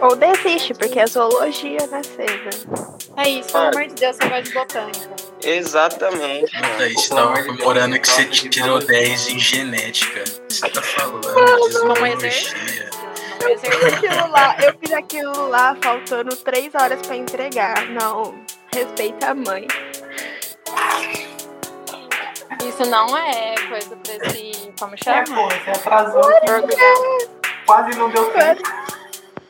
Ou desiste, porque é zoologia, né, César? É isso, pelo amor de Deus, você gosta de botânica. Exatamente. Daí você tava comemorando que você tirou 10 em genética. Você tá falando de Mamãe zoologia. Eu fiz aquilo lá, eu fiz aquilo lá faltando três horas pra entregar. Não, respeita a mãe. Isso não é coisa pra esse. Como É, chama? pô, você atrasou. Quase não deu tempo.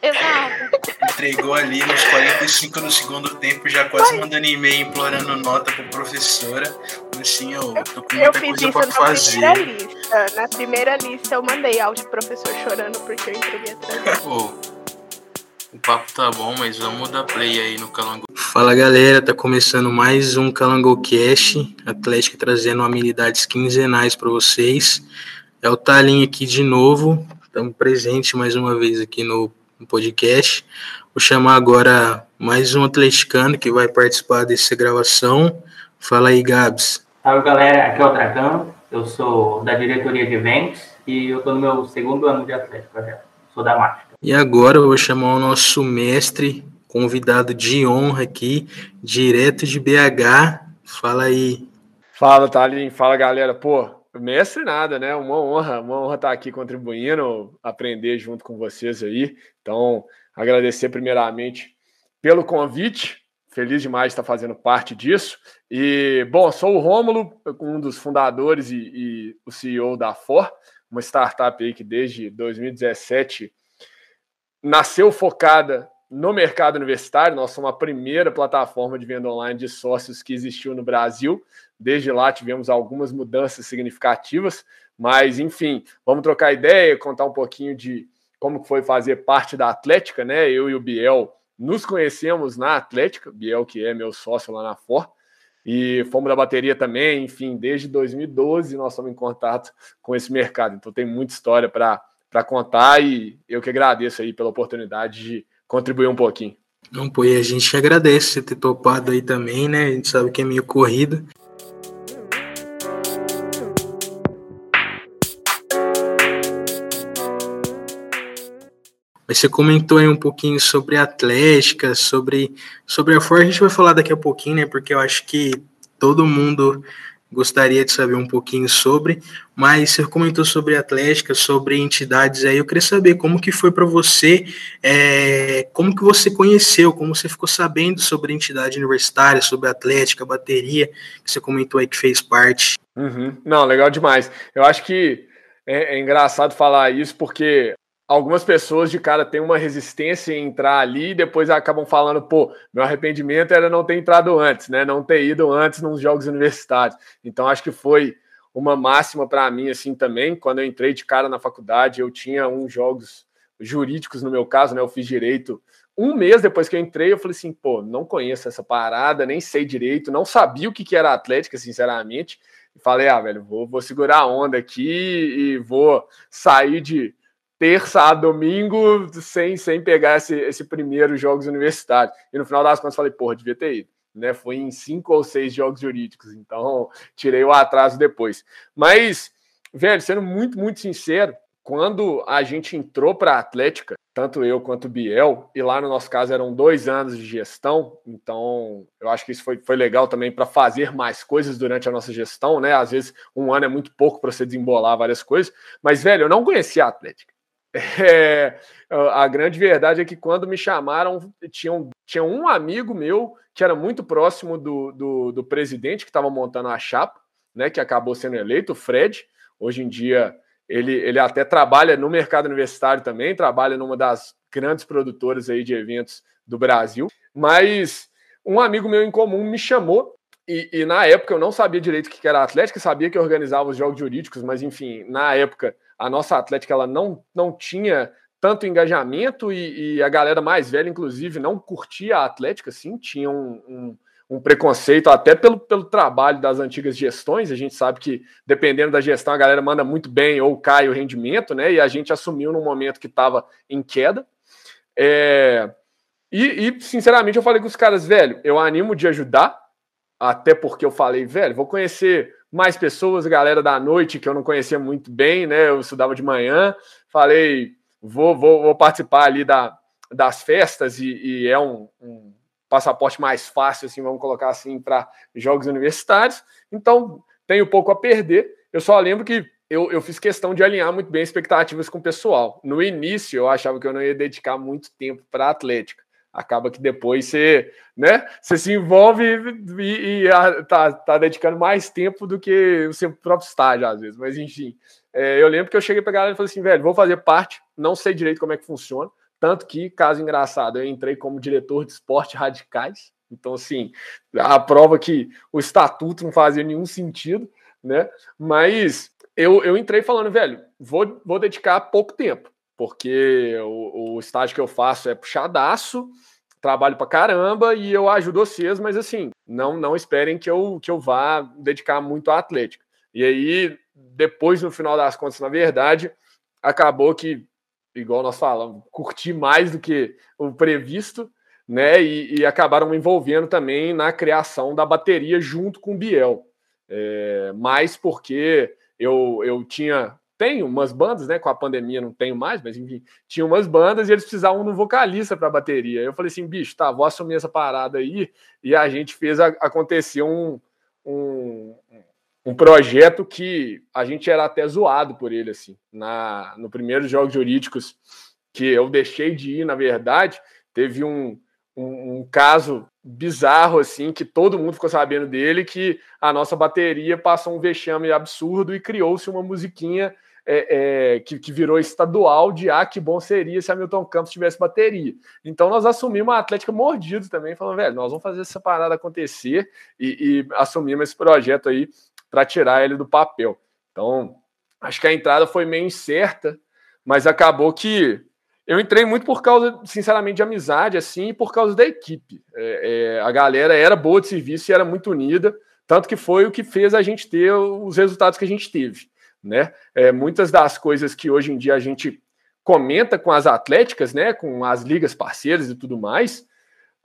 Exato. Entregou ali nos 45 do segundo tempo, já quase mandando e-mail implorando nota pra professora. Assim, eu tô com Eu muita fiz coisa isso pra na fazer. primeira lista. Na primeira lista eu mandei áudio pro professor chorando porque eu entreguei. Pô, o papo tá bom, mas vamos dar play aí no Calango. Fala galera, tá começando mais um CalangoCast, Atlética trazendo amenidades quinzenais para vocês. É o Talinho aqui de novo, estamos presentes mais uma vez aqui no, no podcast. Vou chamar agora mais um atleticano que vai participar dessa gravação. Fala aí, Gabs. Salve galera, aqui é o Dragão, eu sou da diretoria de eventos e eu tô no meu segundo ano de Atlético já. Sou da mágica. E agora eu vou chamar o nosso mestre, convidado de honra aqui, direto de BH. Fala aí. Fala, Thalin. Fala, galera. Pô, mestre nada, né? Uma honra, uma honra estar aqui contribuindo, aprender junto com vocês aí. Então, agradecer primeiramente pelo convite. Feliz demais de estar fazendo parte disso. E, bom, sou o Rômulo, um dos fundadores e, e o CEO da For, uma startup aí que desde 2017 nasceu focada no mercado universitário. Nós somos a primeira plataforma de venda online de sócios que existiu no Brasil. Desde lá tivemos algumas mudanças significativas, mas enfim, vamos trocar ideia, contar um pouquinho de como foi fazer parte da Atlética, né? Eu e o Biel nos conhecemos na Atlética, Biel que é meu sócio lá na For, e fomos da bateria também, enfim, desde 2012 nós estamos em contato com esse mercado. Então tem muita história para contar e eu que agradeço aí pela oportunidade de contribuir um pouquinho. Não, pô, e a gente agradece você ter topado aí também, né? A gente sabe que é meio corrido. Mas você comentou aí um pouquinho sobre a Atlética, sobre, sobre a Ford, a gente vai falar daqui a pouquinho, né? Porque eu acho que todo mundo gostaria de saber um pouquinho sobre, mas você comentou sobre Atlética, sobre entidades aí, eu queria saber como que foi para você, é, como que você conheceu, como você ficou sabendo sobre a entidade universitária, sobre a Atlética, a bateria, que você comentou aí que fez parte. Uhum. Não, legal demais. Eu acho que é, é engraçado falar isso porque algumas pessoas de cara têm uma resistência em entrar ali e depois acabam falando, pô, meu arrependimento era não ter entrado antes, né? Não ter ido antes nos jogos universitários. Então acho que foi uma máxima para mim assim também. Quando eu entrei de cara na faculdade, eu tinha uns jogos jurídicos no meu caso, né? Eu fiz direito um mês depois que eu entrei, eu falei assim, pô, não conheço essa parada, nem sei direito, não sabia o que, que era Atlética, sinceramente. E falei, ah, velho, vou, vou segurar a onda aqui e vou sair de terça a domingo sem, sem pegar esse, esse primeiro jogos universitários. E no final das contas falei, porra, devia ter ido. Né? Foi em cinco ou seis jogos jurídicos, então tirei o atraso depois. Mas, velho, sendo muito, muito sincero, quando a gente entrou para a Atlética, tanto eu quanto o Biel, e lá no nosso caso eram dois anos de gestão, então eu acho que isso foi, foi legal também para fazer mais coisas durante a nossa gestão, né? Às vezes um ano é muito pouco para você desembolar várias coisas, mas, velho, eu não conhecia a Atlética. É, a grande verdade é que quando me chamaram, tinha um, tinha um amigo meu que era muito próximo do, do, do presidente que estava montando a chapa, né, que acabou sendo eleito, o Fred. Hoje em dia ele, ele até trabalha no mercado universitário também, trabalha numa das grandes produtoras aí de eventos do Brasil. Mas um amigo meu em comum me chamou e, e, na época eu não sabia direito o que era a Atlética, sabia que organizava os jogos jurídicos, mas enfim, na época a nossa Atlética ela não, não tinha tanto engajamento e, e a galera mais velha, inclusive, não curtia a Atlética, sim, tinha um, um, um, preconceito até pelo, pelo trabalho das antigas gestões. A gente sabe que, dependendo da gestão, a galera manda muito bem ou cai o rendimento, né? E a gente assumiu num momento que estava em queda. É... E, e, sinceramente, eu falei com os caras, velho, eu animo de ajudar, até porque eu falei, velho, vou conhecer mais pessoas, galera da noite que eu não conhecia muito bem, né? Eu estudava de manhã, falei, vou, vou, vou participar ali da, das festas e, e é um, um, passaporte mais fácil, assim, vamos colocar assim, para jogos universitários. Então, tenho pouco a perder. Eu só lembro que eu, eu fiz questão de alinhar muito bem expectativas com o pessoal. No início, eu achava que eu não ia dedicar muito tempo para a Atlética. Acaba que depois você, né, você se envolve e, e, a, tá, tá dedicando mais tempo do que o seu próprio estágio, às vezes. Mas, enfim, é, eu lembro que eu cheguei para a galera e falei assim, velho, vou fazer parte, não sei direito como é que funciona. Tanto que, caso engraçado, eu entrei como diretor de esporte radicais. Então, assim, a prova que o estatuto não fazia nenhum sentido, né? Mas eu, eu entrei falando, velho, vou, vou dedicar pouco tempo, porque o, o estágio que eu faço é puxadaço, trabalho pra caramba e eu ajudo vocês, mas assim, não não esperem que eu, que eu vá dedicar muito à Atlética. E aí, depois, no final das contas, na verdade, acabou que, igual nós falamos, curti mais do que o previsto, né? E, e acabaram me envolvendo também na criação da bateria junto com o Biel. É, mais porque eu, eu tinha. Tenho umas bandas, né? Com a pandemia não tenho mais, mas enfim, tinha umas bandas e eles precisavam de um vocalista para bateria. Eu falei assim, bicho, tá, vou assumir essa parada aí. E a gente fez a, acontecer um, um, um projeto que a gente era até zoado por ele, assim. Na, no primeiro Jogos Jurídicos que eu deixei de ir, na verdade, teve um, um, um, caso bizarro, assim, que todo mundo ficou sabendo dele, que a nossa bateria passou um vexame absurdo e criou-se uma musiquinha é, é, que, que, virou estadual de ah, que bom seria se a Milton Campos tivesse bateria. Então nós assumimos a Atlética mordido também, falando, velho, nós vamos fazer essa parada acontecer e, e assumimos esse projeto aí para tirar ele do papel. Então, acho que a entrada foi meio incerta, mas acabou que eu entrei muito por causa, sinceramente, de amizade, assim, e por causa da equipe. É, é, a galera era boa de serviço e era muito unida, tanto que foi o que fez a gente ter os resultados que a gente teve. Né? É, muitas das coisas que hoje em dia a gente comenta com as atléticas, né, com as ligas parceiras e tudo mais,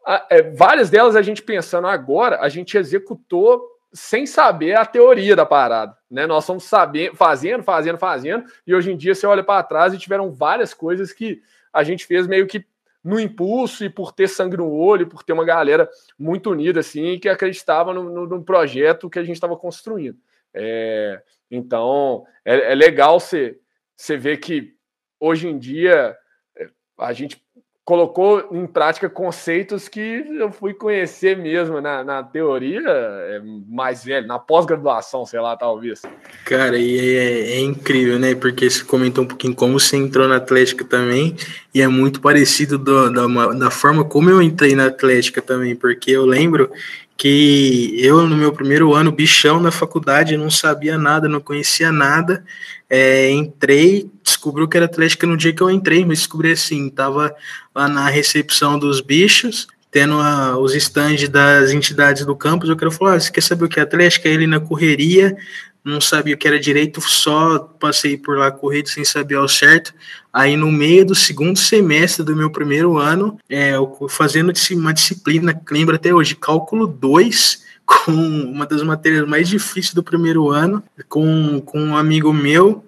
a, é, várias delas a gente pensando agora, a gente executou sem saber a teoria da parada, né? Nós estamos sabendo, fazendo, fazendo, fazendo, e hoje em dia você olha para trás e tiveram várias coisas que a gente fez meio que no impulso e por ter sangue no olho, por ter uma galera muito unida assim, que acreditava no, no, no projeto que a gente estava construindo. É, então é, é legal você ver que hoje em dia é, a gente colocou em prática conceitos que eu fui conhecer mesmo na, na teoria é, mais velho, na pós-graduação, sei lá, talvez. Cara, e é, é, incrível, né? Porque você comentou um pouquinho como você entrou na Atlética também, e é muito parecido do, da, da forma como eu entrei na Atlética também, porque eu lembro que eu, no meu primeiro ano, bichão na faculdade, não sabia nada, não conhecia nada, é, entrei, descobriu que era Atlética no dia que eu entrei, mas descobri assim, tava lá na recepção dos bichos, tendo a, os estandes das entidades do campus, eu quero falar, ah, você quer saber o que é Atlética? Ele na correria, não sabia o que era direito, só passei por lá corrido sem saber ao certo. Aí no meio do segundo semestre do meu primeiro ano, é, fazendo uma disciplina, lembro até hoje, cálculo 2, com uma das matérias mais difíceis do primeiro ano, com, com um amigo meu.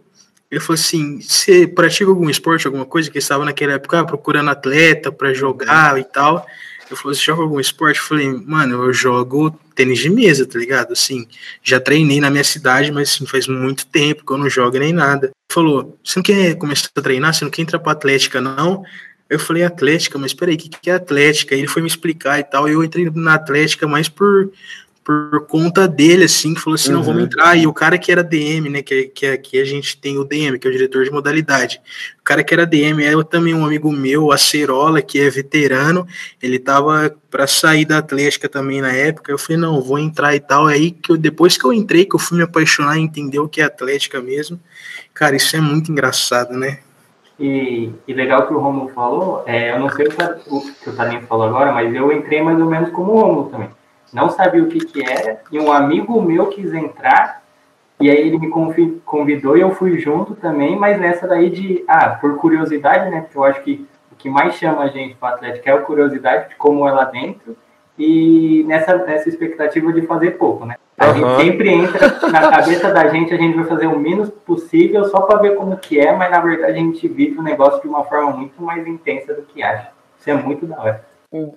Ele falou assim: você pratica algum esporte, alguma coisa? Que estava naquela época ah, procurando atleta para jogar e tal. Eu falei, você joga algum esporte? Eu falei, mano, eu jogo tênis de mesa, tá ligado? Assim, já treinei na minha cidade, mas assim, faz muito tempo que eu não jogo nem nada. Falou, você não quer começar a treinar? Você não quer entrar pra Atlética, não? Eu falei, Atlética, mas peraí, o que, que é Atlética? Ele foi me explicar e tal, eu entrei na Atlética mais por por conta dele, assim, que falou assim, uhum. não, vamos uhum. entrar, e o cara que era DM, né, que, que aqui a gente tem o DM, que é o diretor de modalidade, o cara que era DM, é também um amigo meu, a Cerola, que é veterano, ele tava para sair da Atlética também na época, eu falei, não, vou entrar e tal, aí que eu, depois que eu entrei, que eu fui me apaixonar e entender o que é Atlética mesmo, cara, isso é muito engraçado, né? E, e legal que o Romulo falou, é, eu não sei o que o Talinho falou agora, mas eu entrei mais ou menos como o Romulo também não sabia o que, que era, e um amigo meu quis entrar, e aí ele me convidou e eu fui junto também, mas nessa daí de, ah, por curiosidade, né, porque eu acho que o que mais chama a gente para Atlético é a curiosidade de como é lá dentro, e nessa, nessa expectativa de fazer pouco, né? A uhum. gente sempre entra na cabeça da gente, a gente vai fazer o menos possível só para ver como que é, mas na verdade a gente vive o negócio de uma forma muito mais intensa do que acha. Isso é muito da hora.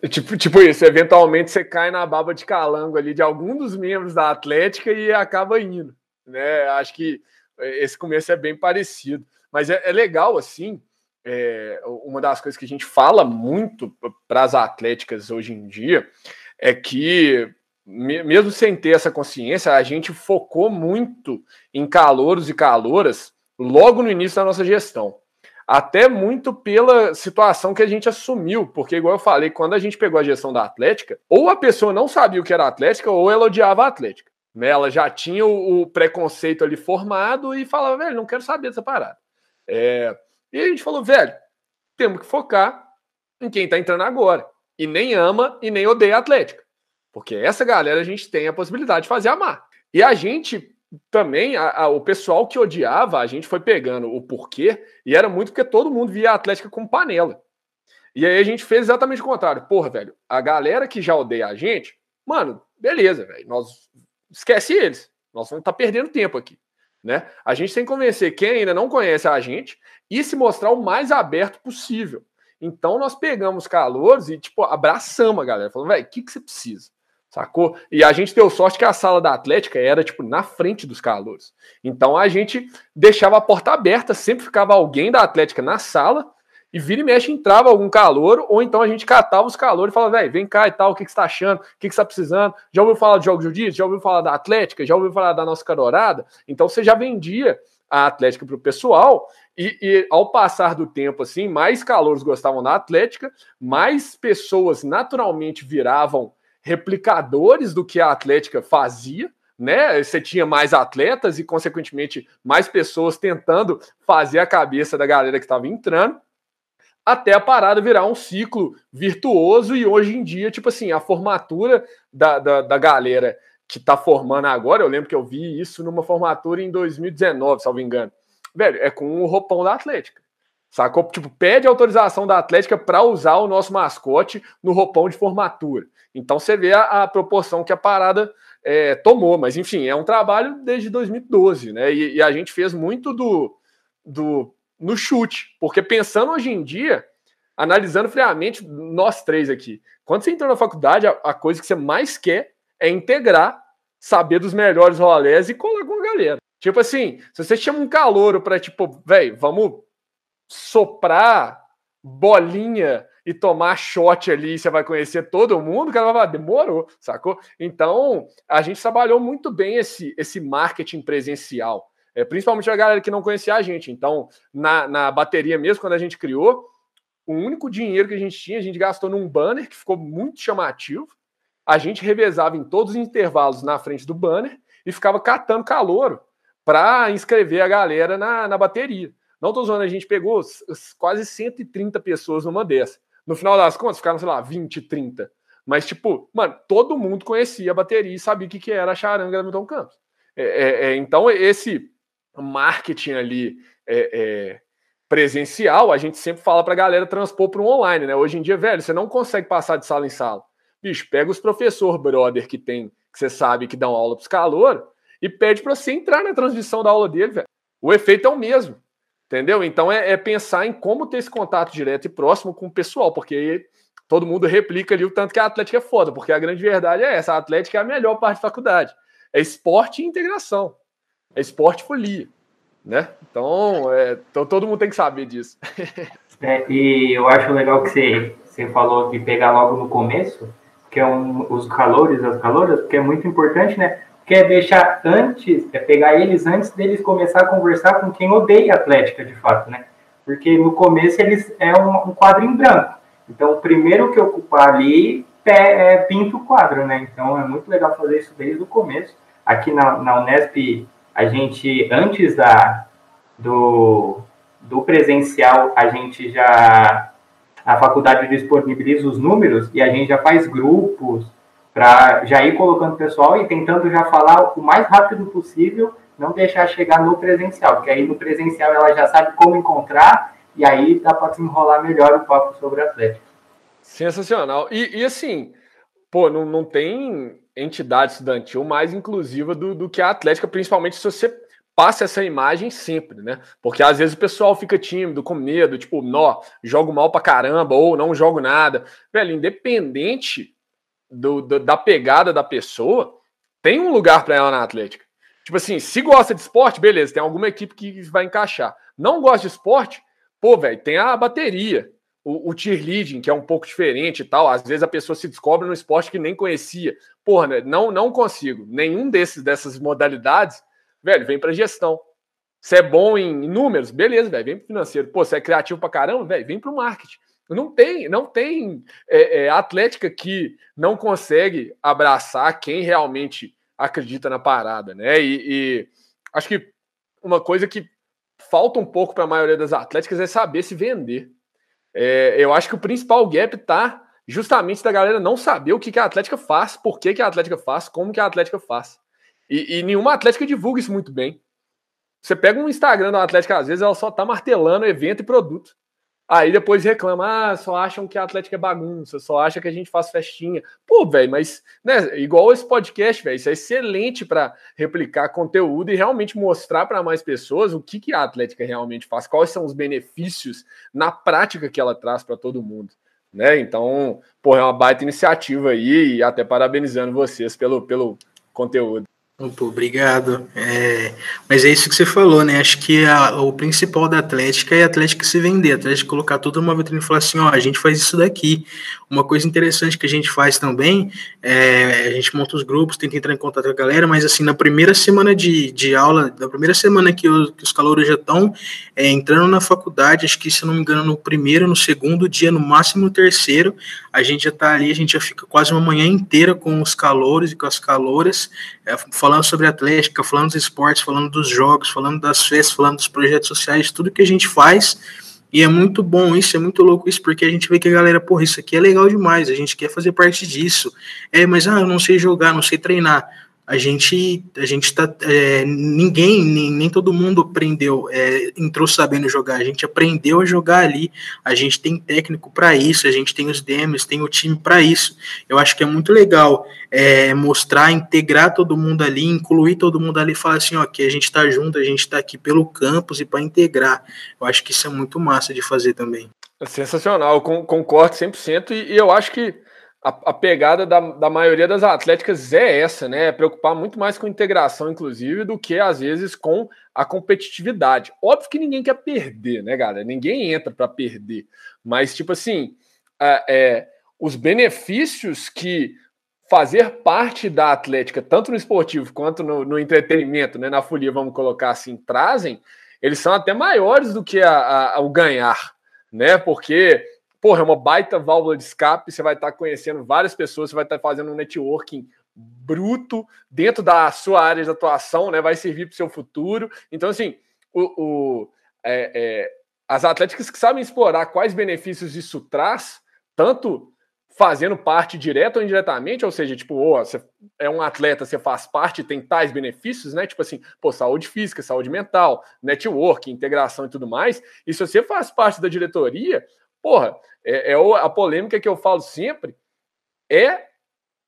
Tipo, tipo isso, eventualmente você cai na baba de calango ali de algum dos membros da Atlética e acaba indo. Né? Acho que esse começo é bem parecido. Mas é, é legal, assim, é, uma das coisas que a gente fala muito para as atléticas hoje em dia é que, mesmo sem ter essa consciência, a gente focou muito em calouros e calouras logo no início da nossa gestão. Até muito pela situação que a gente assumiu, porque, igual eu falei, quando a gente pegou a gestão da Atlética, ou a pessoa não sabia o que era Atlética, ou ela odiava a Atlética. Né? Ela já tinha o, o preconceito ali formado e falava, velho, não quero saber dessa parada. É, e a gente falou, velho, temos que focar em quem está entrando agora. E nem ama e nem odeia a Atlética. Porque essa galera a gente tem a possibilidade de fazer amar. E a gente também, a, a, o pessoal que odiava, a gente foi pegando o porquê, e era muito porque todo mundo via a Atlética como panela. E aí a gente fez exatamente o contrário. Porra, velho, a galera que já odeia a gente, mano, beleza, velho, nós esquece eles. Nós vamos estar tá perdendo tempo aqui. Né? A gente tem que convencer quem ainda não conhece a gente e se mostrar o mais aberto possível. Então nós pegamos calouros e tipo abraçamos a galera, falando, velho, o que, que você precisa? Sacou? E a gente deu sorte que a sala da Atlética era tipo na frente dos calouros. Então a gente deixava a porta aberta, sempre ficava alguém da Atlética na sala e vira e mexe entrava algum calor, ou então a gente catava os calores e falava, velho, vem cá e tal, o que, que você tá achando, o que, que você tá precisando, já ouviu falar de jogos jiu-jitsu, já ouviu falar da Atlética, já ouviu falar da nossa cadorada, então você já vendia a Atlética para o pessoal, e, e, ao passar do tempo, assim, mais calouros gostavam da Atlética, mais pessoas naturalmente viravam replicadores do que a Atlética fazia, né? Você tinha mais atletas e, consequentemente, mais pessoas tentando fazer a cabeça da galera que estava entrando até a parada virar um ciclo virtuoso e hoje em dia, tipo assim, a formatura da, da, da galera que tá formando agora, eu lembro que eu vi isso numa formatura em 2019, se não me engano. Velho, é com o roupão da Atlética. Sacou? Tipo, pede autorização da Atlética para usar o nosso mascote no roupão de formatura. Então você vê a, a proporção que a parada é, tomou. Mas enfim, é um trabalho desde 2012, né? E, e a gente fez muito do, do no chute. Porque pensando hoje em dia, analisando friamente, nós três aqui, quando você entrou na faculdade, a, a coisa que você mais quer é integrar, saber dos melhores rolés e colar com a galera. Tipo assim, se você chama um calouro para tipo, velho, vamos soprar bolinha e tomar shot ali, você vai conhecer todo mundo, o cara vai falar, demorou, sacou? Então, a gente trabalhou muito bem esse, esse marketing presencial é, principalmente a galera que não conhecia a gente. Então, na, na bateria mesmo, quando a gente criou, o único dinheiro que a gente tinha, a gente gastou num banner que ficou muito chamativo. A gente revezava em todos os intervalos na frente do banner e ficava catando calor para inscrever a galera na, na bateria. Não tô zoando, a gente pegou quase 130 pessoas numa dessa. No final das contas, ficaram, sei lá, 20, 30. Mas, tipo, mano, todo mundo conhecia a bateria e sabia o que, que era a charanga da Milton Campos. É, é, é, então, esse marketing ali é, é, presencial, a gente sempre fala para a galera transpor para o online, né? Hoje em dia, velho, você não consegue passar de sala em sala. Bicho, pega os professor brother que tem, que você sabe que dão aula para os calor e pede para você entrar na transmissão da aula dele, velho. O efeito é o mesmo, entendeu? Então é, é, pensar em como ter esse contato direto e próximo com o pessoal, porque todo mundo replica ali o tanto que a Atlética é foda, porque a grande verdade é essa, a Atlética é a melhor parte da faculdade. É esporte e integração é esporte folia, né? Então, é, então todo mundo tem que saber disso. É, e eu acho legal que você, você falou de pegar logo no começo, que é um, os calores, as caloras, porque é muito importante, né? Que é deixar antes, é pegar eles antes deles começar a conversar com quem odeia a Atlética, de fato, né? Porque no começo eles é um, um quadro em branco. Então, o primeiro que ocupar ali é, é pinta o quadro, né? Então, é muito legal fazer isso desde o começo. Aqui na, na Unesp, a gente, antes da, do, do presencial, a gente já. A faculdade disponibiliza os números e a gente já faz grupos para já ir colocando o pessoal e tentando já falar o mais rápido possível, não deixar chegar no presencial, porque aí no presencial ela já sabe como encontrar e aí dá para desenrolar melhor o papo sobre Atlético. Sensacional. E, e assim, pô, não, não tem entidade estudantil mais inclusiva do, do que a Atlética, principalmente se você passe essa imagem sempre, né? Porque às vezes o pessoal fica tímido, com medo, tipo, nó, jogo mal pra caramba, ou não jogo nada. Velho, independente do, do da pegada da pessoa, tem um lugar para ela na Atlética. Tipo assim, se gosta de esporte, beleza, tem alguma equipe que vai encaixar. Não gosta de esporte, pô, velho, tem a bateria, o, o cheerleading, que é um pouco diferente e tal. Às vezes a pessoa se descobre no esporte que nem conhecia. Porra, né? não, não consigo. Nenhum desses dessas modalidades velho, vem para gestão. Você é bom em números, beleza, velho, vem para financeiro. Pô, você é criativo para caramba, velho, vem para o marketing. Não tem, não tem é, é, atlética que não consegue abraçar quem realmente acredita na parada, né? E, e acho que uma coisa que falta um pouco para a maioria das atléticas é saber se vender. É, eu acho que o principal gap tá justamente da galera não saber o que, que a Atlética faz, por que, que a Atlética faz, como que a Atlética faz. E, e nenhuma Atlética divulga isso muito bem. Você pega um Instagram da Atlética, às vezes ela só tá martelando evento e produto. Aí depois reclama, ah, só acham que a Atlética é bagunça, só acha que a gente faz festinha. Pô, velho, mas, né, igual esse podcast, velho, isso é excelente para replicar conteúdo e realmente mostrar para mais pessoas o que, que a Atlética realmente faz, quais são os benefícios na prática que ela traz para todo mundo. Né? Então, pô, é uma baita iniciativa aí e até parabenizando vocês pelo, pelo conteúdo. Opa, obrigado. É, mas é isso que você falou, né? Acho que a, o principal da Atlética é a Atlética se vender, a Atlética colocar tudo numa vitrine e falar assim, ó, a gente faz isso daqui. Uma coisa interessante que a gente faz também, é, a gente monta os grupos, tenta entrar em contato com a galera, mas assim, na primeira semana de, de aula, na primeira semana que, que os calouros já estão é, entrando na faculdade, acho que se não me engano, no primeiro, no segundo dia, no máximo no terceiro, a gente já tá ali, a gente já fica quase uma manhã inteira com os calouros e com as calouras, é, falando sobre Atlética, falando dos esportes, falando dos jogos, falando das festas, falando dos projetos sociais, tudo que a gente faz. E é muito bom isso, é muito louco isso, porque a gente vê que a galera, porra, isso aqui é legal demais, a gente quer fazer parte disso. É, mas ah, eu não sei jogar, não sei treinar a gente a gente tá é, ninguém nem, nem todo mundo aprendeu é, entrou sabendo jogar. A gente aprendeu a jogar ali. A gente tem técnico para isso a gente tem os demos tem o time para isso. Eu acho que é muito legal é, mostrar integrar todo mundo ali incluir todo mundo ali falar assim ó que a gente está junto a gente está aqui pelo campus e para integrar. Eu acho que isso é muito massa de fazer também. Sensacional eu concordo 100% e, e eu acho que a, a pegada da, da maioria das atléticas é essa, né? É preocupar muito mais com integração, inclusive, do que às vezes com a competitividade. Óbvio que ninguém quer perder, né, galera? Ninguém entra para perder. Mas, tipo assim, é, é, os benefícios que fazer parte da atlética, tanto no esportivo quanto no, no entretenimento, né, na folia, vamos colocar assim, trazem, eles são até maiores do que a, a, o ganhar, né? Porque porra, é uma baita válvula de escape, você vai estar tá conhecendo várias pessoas, você vai estar tá fazendo um networking bruto dentro da sua área de atuação, né? Vai servir para o seu futuro. Então, assim, o, o é, é, as atléticas que sabem explorar quais benefícios isso traz, tanto fazendo parte direto ou indiretamente, ou seja, tipo, oh, você é um atleta, você faz parte, tem tais benefícios, né? Tipo assim, pô, saúde física, saúde mental, network, integração e tudo mais. E se você faz parte da diretoria, Porra, é, é a polêmica que eu falo sempre é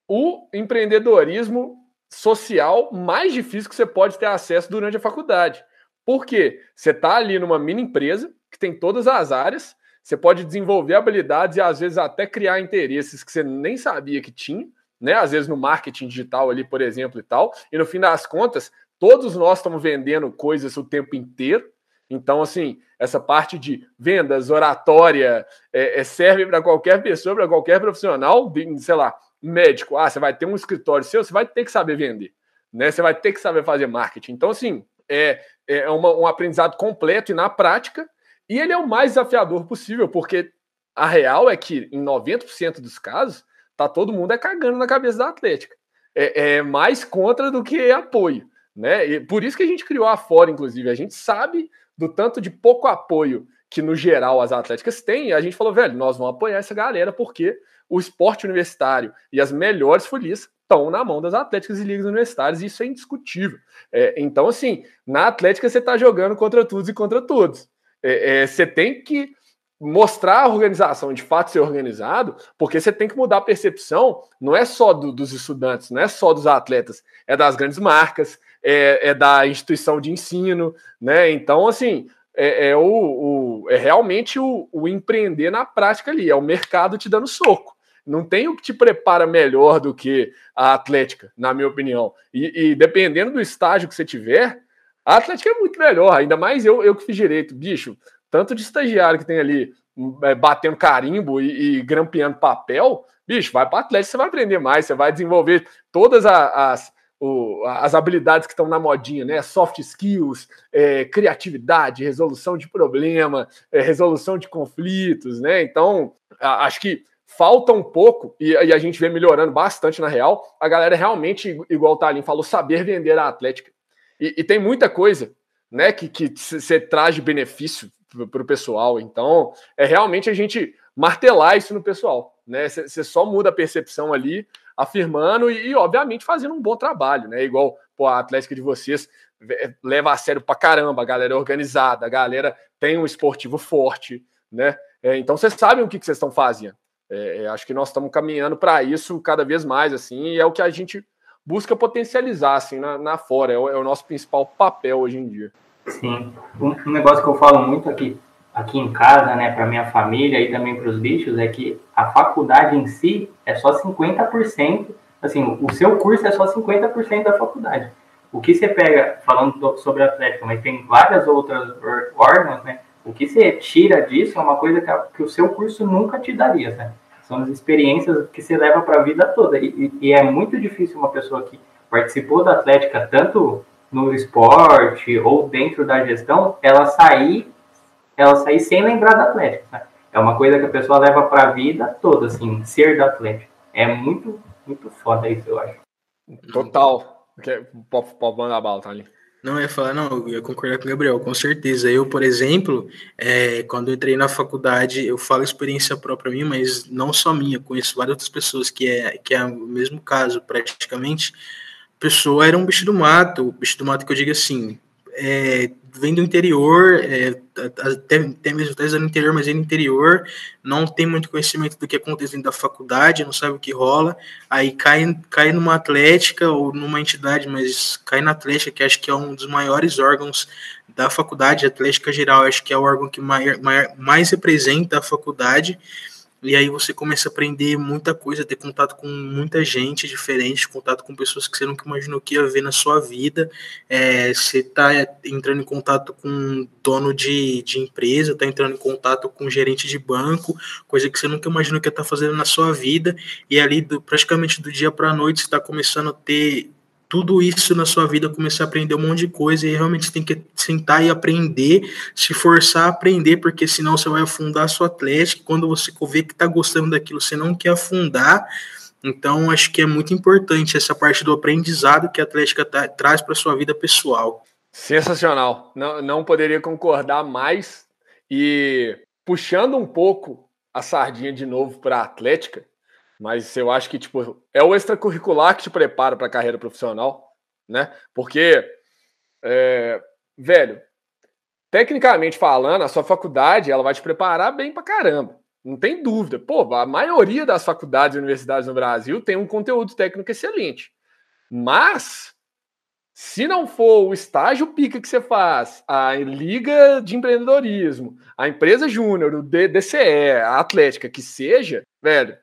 o empreendedorismo social mais difícil que você pode ter acesso durante a faculdade. Por quê? Você está ali numa mini empresa que tem todas as áreas, você pode desenvolver habilidades e às vezes até criar interesses que você nem sabia que tinha, né? Às vezes no marketing digital ali, por exemplo, e tal. E no fim das contas, todos nós estamos vendendo coisas o tempo inteiro. Então, assim, essa parte de vendas, oratória, é, é serve para qualquer pessoa, para qualquer profissional, sei lá, médico. Ah, você vai ter um escritório seu, você vai ter que saber vender, né? Você vai ter que saber fazer marketing. Então, assim, é, é uma, um aprendizado completo e na prática, e ele é o mais desafiador possível, porque a real é que, em 90% dos casos, tá todo mundo é cagando na cabeça da Atlética. É, é mais contra do que apoio. Né? E por isso que a gente criou a Fora, inclusive. A gente sabe do tanto de pouco apoio que, no geral, as atléticas têm, a gente falou, velho, nós vamos apoiar essa galera porque o esporte universitário e as melhores folias estão na mão das atléticas e ligas universitárias, e isso é indiscutível. É, então, assim, na atlética você está jogando contra todos e contra todos. É, é, você tem que mostrar a organização, de fato ser organizado, porque você tem que mudar a percepção, não é só do, dos estudantes, não é só dos atletas, é das grandes marcas, é, é da instituição de ensino, né? Então, assim, é, é o, o, é realmente o, o empreender na prática ali, é o mercado te dando soco. Não tem o que te prepara melhor do que a Atlética, na minha opinião. E, e dependendo do estágio que você tiver, a Atlética é muito melhor, ainda mais eu, eu que fiz direito. Bicho, tanto de estagiário que tem ali é, batendo carimbo e, e grampeando papel, bicho, vai para Atlético, você vai aprender mais, você vai desenvolver todas as, o, as habilidades que estão na modinha, né? Soft skills, é, criatividade, resolução de problema, é, resolução de conflitos, né? Então, a, acho que falta um pouco, e, e, a gente vem melhorando bastante na real, a galera realmente, igual o Talim falou, saber vender a Atlética. E, e tem muita coisa né, que você traz de benefício para o pessoal. Então, é realmente a gente martelar isso no pessoal. né? Você só muda a percepção ali, afirmando e, e, obviamente, fazendo um bom trabalho, né? Igual pô, a Atlética de vocês leva a sério pra caramba, a galera é organizada, a galera tem um esportivo forte, né? É, então vocês sabem o que, que vocês estão fazendo. É, é, acho que nós estamos caminhando para isso cada vez mais, assim, e é o que a gente busca potencializar, assim, na, na fora. É o, é o nosso principal papel hoje em dia. Sim. Um, um negócio que eu falo muito aqui, aqui em casa, né, para minha família e também para os bichos, é que a faculdade em si é só 50%, assim, o seu curso é só 50% da faculdade. O que você pega, falando sobre Atlético, mas tem várias outras órgãos, né? O que você tira disso é uma coisa que, a, que o seu curso nunca te daria, né? São as experiências que você leva para a vida toda. E, e, é muito difícil uma pessoa que participou da Atlética, tanto no esporte ou dentro da gestão, ela sair, ela sair sem lembrar da Atlética. Né? É uma coisa que a pessoa leva para a vida toda, assim, ser da Atlética. É muito, muito foda isso, eu acho. Total. Pode, pode mandar a bala, tá ali. Não, eu ia falar, não, eu ia concordar com o Gabriel, com certeza. Eu, por exemplo, é, quando eu entrei na faculdade, eu falo experiência própria minha, mas não só minha, conheço várias outras pessoas que é, que é o mesmo caso, praticamente pessoa era um bicho do mato, bicho do mato que eu digo assim, é, vem do interior, é, até, até mesmo até no interior, mas é no interior, não tem muito conhecimento do que acontece dentro da faculdade, não sabe o que rola, aí cai, cai numa atlética ou numa entidade, mas cai na atlética, que acho que é um dos maiores órgãos da faculdade, Atlética Geral, acho que é o órgão que mais, mais representa a faculdade, e aí você começa a aprender muita coisa, ter contato com muita gente diferente, contato com pessoas que você nunca imaginou que ia ver na sua vida. É, você está entrando em contato com dono de, de empresa, está entrando em contato com gerente de banco, coisa que você nunca imaginou que ia estar tá fazendo na sua vida. E ali, do, praticamente do dia para a noite, você está começando a ter tudo isso na sua vida, começar a aprender um monte de coisa e realmente tem que sentar e aprender, se forçar a aprender, porque senão você vai afundar a sua atlética. Quando você vê que está gostando daquilo, você não quer afundar. Então, acho que é muito importante essa parte do aprendizado que a Atlética tá, traz para sua vida pessoal. Sensacional. Não, não poderia concordar mais. E puxando um pouco a sardinha de novo para a Atlética, mas eu acho que, tipo, é o extracurricular que te prepara para a carreira profissional, né? Porque, é, velho, tecnicamente falando, a sua faculdade, ela vai te preparar bem para caramba. Não tem dúvida. Pô, a maioria das faculdades e universidades no Brasil tem um conteúdo técnico excelente. Mas, se não for o estágio pica que você faz, a liga de empreendedorismo, a empresa júnior, o DCE, a atlética, que seja, velho,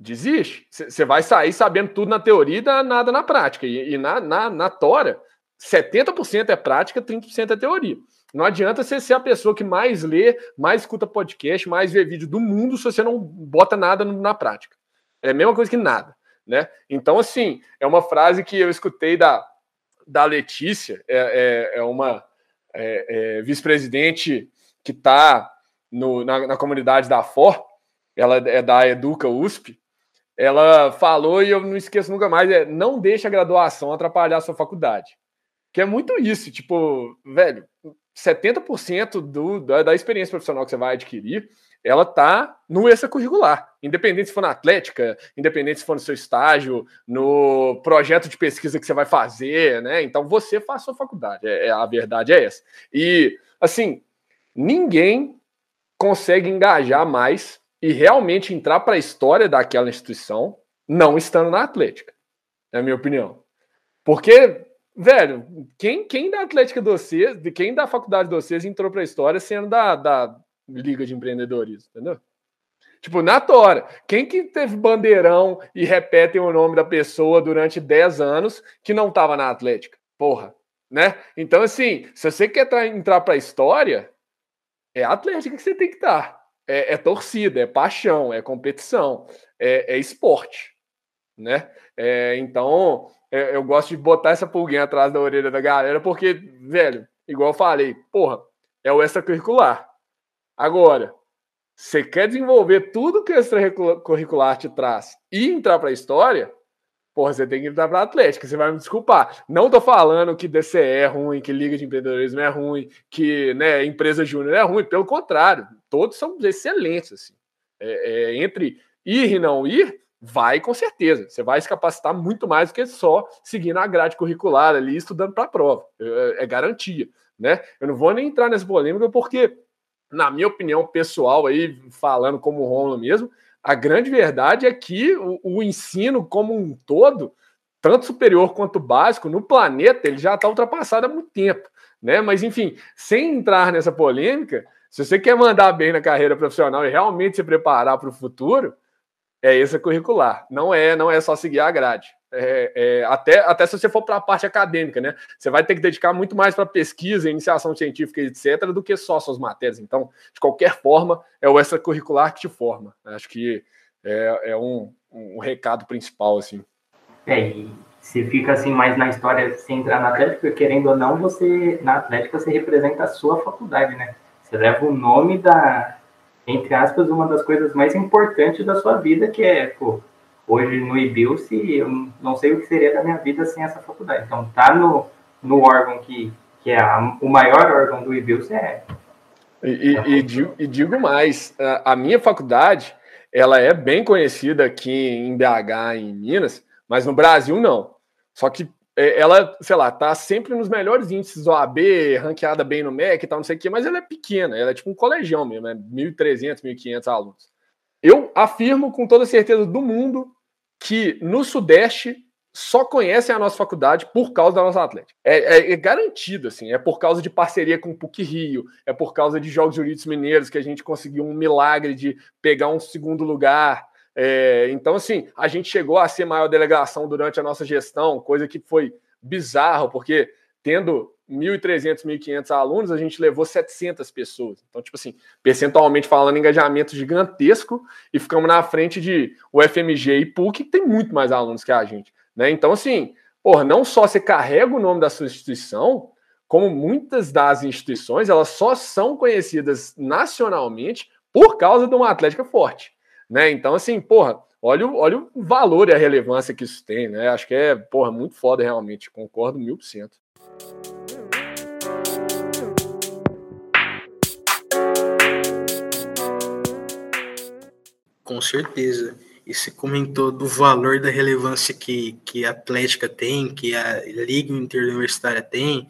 desiste. Você vai sair sabendo tudo na teoria e nada na prática. E, e na, na, na Tora, 70% é prática, 30% é teoria. Não adianta você ser a pessoa que mais lê, mais escuta podcast, mais vê vídeo do mundo se você não bota nada na prática. É a mesma coisa que nada. Né? Então, assim, é uma frase que eu escutei da, da Letícia, é, é, é uma é, é vice-presidente que está na, na comunidade da FOR, ela é da Educa USP, ela falou, e eu não esqueço nunca mais, é não deixe a graduação atrapalhar a sua faculdade. Que é muito isso, tipo, velho, 70% do, da, da experiência profissional que você vai adquirir, ela tá no extracurricular. Independente se for na atlética, independente se for no seu estágio, no projeto de pesquisa que você vai fazer, né? Então você faz sua faculdade. É, é, a verdade é essa. E, assim, ninguém consegue engajar mais e realmente entrar para a história daquela instituição, não estando na Atlética. É a minha opinião. Porque, velho, quem, quem da Atlética de quem da faculdade de vocês entrou para a história sendo da, da Liga de Empreendedorismo, entendeu? Tipo, na tora, quem que teve bandeirão e repetem o nome da pessoa durante 10 anos que não estava na Atlética? Porra, né? Então, assim, se você quer entrar para a história, é a Atlética que você tem que estar. É, é torcida, é paixão, é competição, é, é esporte, né? É, então, é, eu gosto de botar essa pulguinha atrás da orelha da galera, porque, velho, igual eu falei, porra, é o extracurricular. Agora, você quer desenvolver tudo que o extracurricular te traz e entrar para a história, porra, você tem que entrar para a Atlética. Você vai me desculpar. Não tô falando que DCE é ruim, que Liga de Empreendedorismo é ruim, que né, empresa júnior é ruim. Pelo contrário, todos são excelentes. Assim. É, é, entre ir e não ir, vai com certeza. Você vai se capacitar muito mais do que só seguindo a grade curricular ali, estudando para a prova. É, é garantia. Né? Eu não vou nem entrar nessa polêmica porque na minha opinião pessoal, aí falando como Romulo mesmo, a grande verdade é que o, o, ensino como um todo, tanto superior quanto básico, no planeta, ele já está ultrapassado há muito tempo. Né? Mas, enfim, sem entrar nessa polêmica, se você quer mandar bem na carreira profissional e realmente se preparar para o futuro, é extracurricular. Não é, não é só seguir a grade. É, é, até, até se você for para a parte acadêmica, né? Você vai ter que dedicar muito mais para pesquisa, iniciação científica, etc., do que só suas matérias. Então, de qualquer forma, é o extracurricular que te forma. Acho que é, é um, um recado principal, assim. É, e você fica assim mais na história sem entrar na Atlética, querendo ou não, você na Atlética você representa a sua faculdade, né? Você leva o nome da, entre aspas, uma das coisas mais importantes da sua vida, que é, pô, hoje no IBILS, eu não sei o que seria da minha vida sem essa faculdade. Então, tá no, no órgão que, que é a, o maior órgão do IBILS é. E, e, e, digo, e digo mais, a, a minha faculdade, ela é bem conhecida aqui em BH, em Minas, mas no Brasil não. Só que é, ela, sei lá, tá sempre nos melhores índices do AB, ranqueada bem no MEC e tal, não sei o quê, mas ela é pequena, ela é tipo um colegião mesmo, é 1.300, 1.500 alunos. Eu afirmo com toda certeza do mundo que no Sudeste só conhecem a nossa faculdade por causa da nossa Atlética. É, é, é, garantido, assim, é por causa de parceria com o PUC Rio, é por causa de Jogos Jurídicos Mineiros que a gente conseguiu um milagre de pegar um segundo lugar, é, então, assim, a gente chegou a ser maior delegação durante a nossa gestão, coisa que foi bizarro, porque tendo 1.300, 1.500 alunos, a gente levou 700 pessoas. Então, tipo assim, percentualmente falando, engajamento gigantesco e ficamos na frente de UFMG e PUC, que tem muito mais alunos que a gente. Né? Então, assim, porra, não só você carrega o nome da sua instituição, como muitas das instituições, elas só são conhecidas nacionalmente por causa de uma atlética forte. Né? Então, assim, porra, olha, olha o valor e a relevância que isso tem, né? Acho que é, porra, muito foda realmente. Concordo mil por cento. Com certeza. E você comentou do valor da relevância que, que a Atlética tem, que a Liga Interuniversitária tem,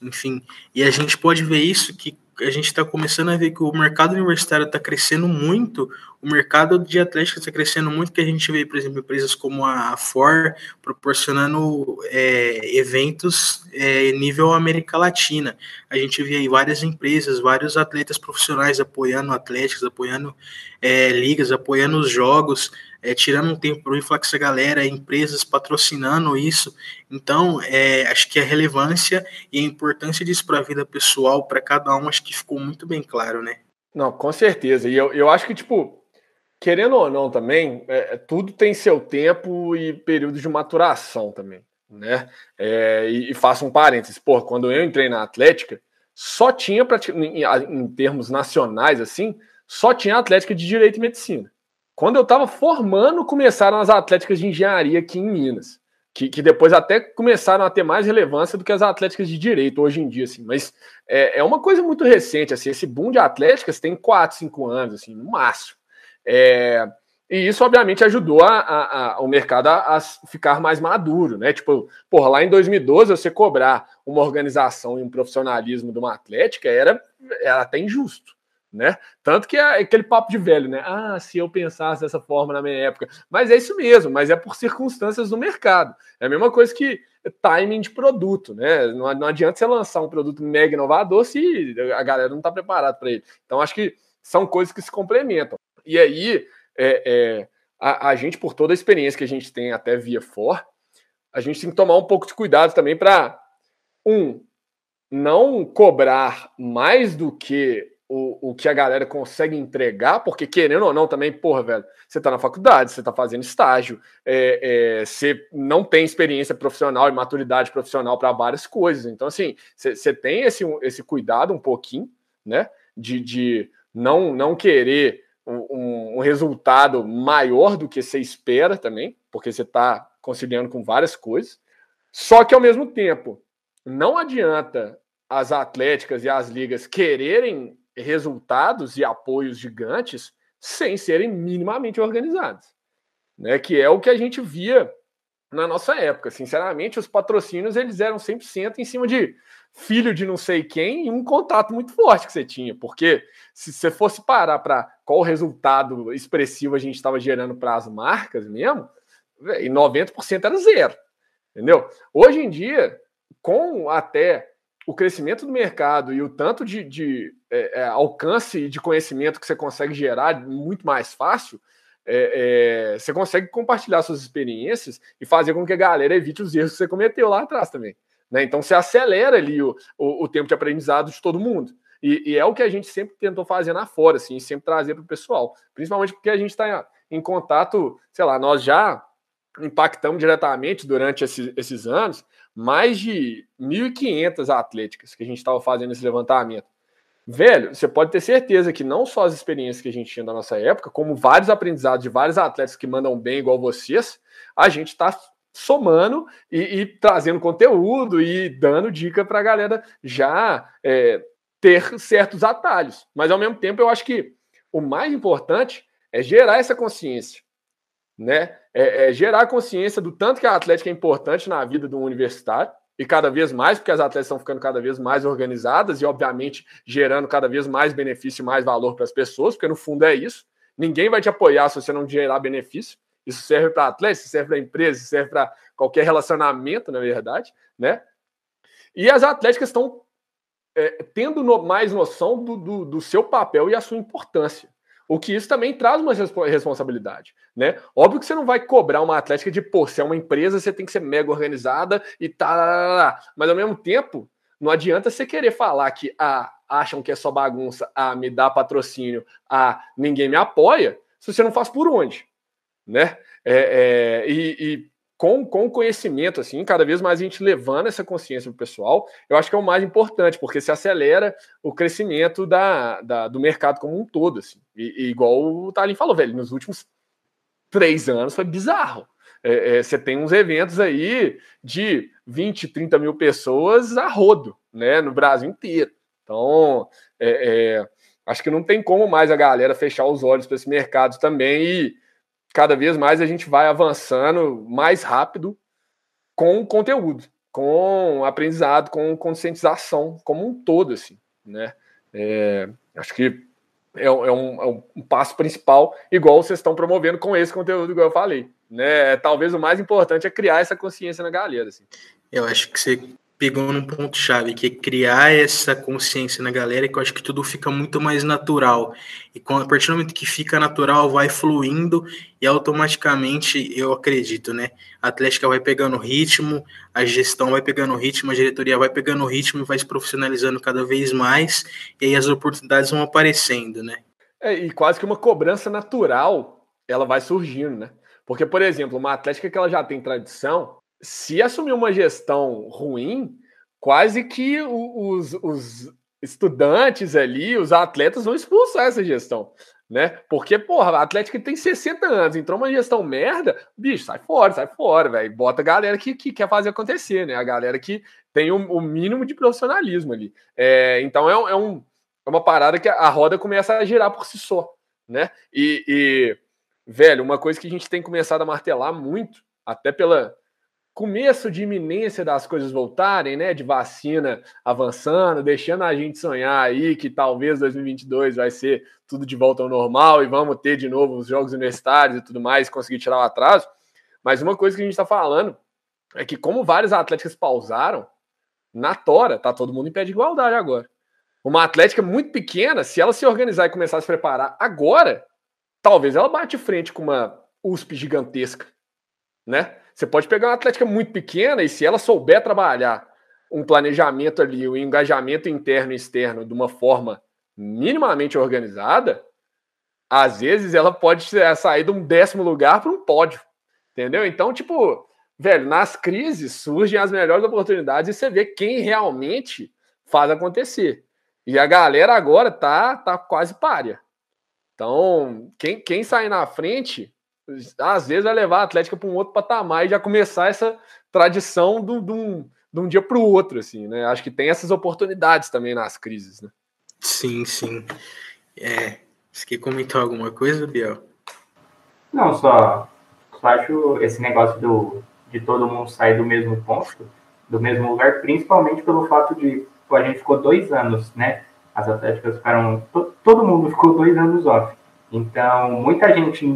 enfim. E a gente pode ver isso que a gente está começando a ver que o mercado universitário está crescendo muito, o mercado de atlética está crescendo muito, que a gente vê, por exemplo, empresas como a For proporcionando é, eventos é, nível América Latina. A gente vê aí várias empresas, vários atletas profissionais apoiando atléticos, apoiando é, ligas, apoiando os jogos é, tirando um tempo para com essa galera, empresas patrocinando isso. Então, é, acho que a relevância e a importância disso para a vida pessoal, para cada um, acho que ficou muito bem claro, né? Não, com certeza. E eu, eu acho que, tipo, querendo ou não também, é, é tudo tem seu tempo e período de maturação também, né? É, e, e faço um parênteses, pô, quando eu entrei na Atlética, só tinha, em, em termos nacionais, assim, só tinha Atlética de Direito e Medicina. Quando eu estava formando, começaram as atléticas de engenharia aqui em Minas, que, que, depois até começaram a ter mais relevância do que as atléticas de direito hoje em dia, assim. Mas é, é uma coisa muito recente, assim. Esse boom de atléticas tem 4, 5 anos, assim, no máximo. É, e isso, obviamente, ajudou a, a, a, o mercado a, ficar mais maduro, né? Tipo, porra, lá em 2012, você cobrar uma organização e um profissionalismo de uma atlética era, era até injusto né? Tanto que é aquele papo de velho, né? Ah, se eu pensasse dessa forma na minha época. Mas é isso mesmo, mas é por circunstâncias do mercado. É a mesma coisa que timing de produto, né? Não, não adianta você lançar um produto mega inovador se a galera não está preparada para ele. Então, acho que são coisas que se complementam. E aí, é, é, a, a, gente, por toda a experiência que a gente tem até via for, a gente tem que tomar um pouco de cuidado também para, um, não cobrar mais do que o, o que a galera consegue entregar, porque querendo ou não, também, porra, velho, você está na faculdade, você está fazendo estágio, é, é, você não tem experiência profissional e maturidade profissional para várias coisas. Então, assim, você tem esse, esse cuidado um pouquinho, né? De, de não, não querer um, um resultado maior do que você espera também, porque você está conciliando com várias coisas. Só que ao mesmo tempo, não adianta as atléticas e as ligas quererem resultados e apoios gigantes sem serem minimamente organizados, né? Que é o que a gente via na nossa época. Sinceramente, os patrocínios eles eram 100% em cima de filho de não sei quem e um contato muito forte que você tinha, porque se você fosse parar para qual resultado expressivo a gente estava gerando para as marcas mesmo, e 90% era zero, entendeu? Hoje em dia, com até o crescimento do mercado e o tanto de, de é, é, alcance de conhecimento que você consegue gerar muito mais fácil, é, é, você consegue compartilhar suas experiências e fazer com que a galera evite os erros que você cometeu lá atrás também. Né? Então você acelera ali o, o, o, tempo de aprendizado de todo mundo. E, e, é o que a gente sempre tentou fazer na fora, assim, sempre trazer para o pessoal. Principalmente porque a gente está em contato, sei lá, nós já impactamos diretamente durante esses, esses anos mais de 1.500 atléticas que a gente estava fazendo esse levantamento. Velho, você pode ter certeza que não só as experiências que a gente tinha da nossa época, como vários aprendizados de vários atletas que mandam bem igual vocês, a gente está somando e, e, trazendo conteúdo e dando dica para a galera já é, ter certos atalhos. Mas ao mesmo tempo, eu acho que o mais importante é gerar essa consciência né? É, é gerar consciência do tanto que a atlética é importante na vida do universitário e cada vez mais, porque as atletas estão ficando cada vez mais organizadas e, obviamente, gerando cada vez mais benefício e mais valor para as pessoas, porque no fundo é isso. Ninguém vai te apoiar se você não gerar benefício. Isso serve para atletas, serve para empresa, serve para qualquer relacionamento, na verdade, né? E as atléticas estão é, tendo no, mais noção do, do, do seu papel e a sua importância. O que isso também traz uma responsabilidade, né? Óbvio que você não vai cobrar uma atlética de, pô, se é uma empresa, você tem que ser mega organizada e tá. Mas ao mesmo tempo, não adianta você querer falar que ah, acham que é só bagunça, ah, me dá patrocínio, ah, ninguém me apoia, se você não faz por onde, né? É, é, e, e com, com conhecimento, assim, cada vez mais a gente levando essa consciência para o pessoal, eu acho que é o mais importante, porque se acelera o crescimento da, da do mercado como um todo, assim. E, e igual o Talim falou, velho, nos últimos três anos foi bizarro. É, é, você tem uns eventos aí de 20, 30 mil pessoas a rodo, né, no Brasil inteiro. Então, é, é acho que não tem como mais a galera fechar os olhos para esse mercado também e cada vez mais a gente vai avançando mais rápido com conteúdo, com aprendizado, com conscientização como um todo, assim, né? É, acho que é, é, um, é, um, passo principal, igual vocês estão promovendo com esse conteúdo, igual eu falei, né? Talvez o mais importante é criar essa consciência na galera, assim. Eu acho que você pegou num ponto chave, que é criar essa consciência na galera, que eu acho que tudo fica muito mais natural. E quando, a partir do momento que fica natural, vai fluindo e automaticamente, eu acredito, né? A Atlética vai pegando ritmo, a gestão vai pegando ritmo, a diretoria vai pegando ritmo e vai se profissionalizando cada vez mais, e aí as oportunidades vão aparecendo, né? É, e quase que uma cobrança natural, ela vai surgindo, né? Porque, por exemplo, uma Atlética que ela já tem tradição, se assumir uma gestão ruim, quase que os, os estudantes ali, os atletas vão expulsar essa gestão, né? Porque, porra, a Atlética tem 60 anos, entrou uma gestão merda, bicho, sai fora, sai fora, velho. Bota a galera que, que quer fazer acontecer, né? A galera que tem o, o mínimo de profissionalismo ali. É, então é, é, um, é uma parada que a roda começa a girar por si só, né? E, e, velho, uma coisa que a gente tem começado a martelar muito, até pela, começo de iminência das coisas voltarem, né? De vacina avançando, deixando a gente sonhar aí que talvez 2022 vai ser tudo de volta ao normal e vamos ter de novo os jogos universitários e tudo mais, conseguir tirar o atraso. Mas uma coisa que a gente está falando é que, como vários atléticos pausaram, na tora, tá todo mundo em pé de igualdade agora. Uma atlética muito pequena, se ela se organizar e começar a se preparar agora, talvez ela bate frente com uma USP gigantesca, né? Você pode pegar uma atlética muito pequena e se ela souber trabalhar um planejamento ali, um engajamento interno e externo de uma forma minimamente organizada, às vezes ela pode sair de um décimo lugar para um pódio, entendeu? Então, tipo, velho, nas crises surgem as melhores oportunidades e você vê quem realmente faz acontecer. E a galera agora tá, tá quase párea. Então, quem, quem sair na frente, às vezes vai levar a Atlética para um outro patamar e já começar essa tradição de um, de um dia para o outro, assim, né? Acho que tem essas oportunidades também nas crises, né? Sim, sim. É, você quer comentar alguma coisa, Biel? Não, só, só acho esse negócio do, de todo mundo sair do mesmo ponto, do mesmo lugar, principalmente pelo fato de pô, a gente ficou dois anos, né? As atléticas ficaram. To, todo mundo ficou dois anos off. Então, muita gente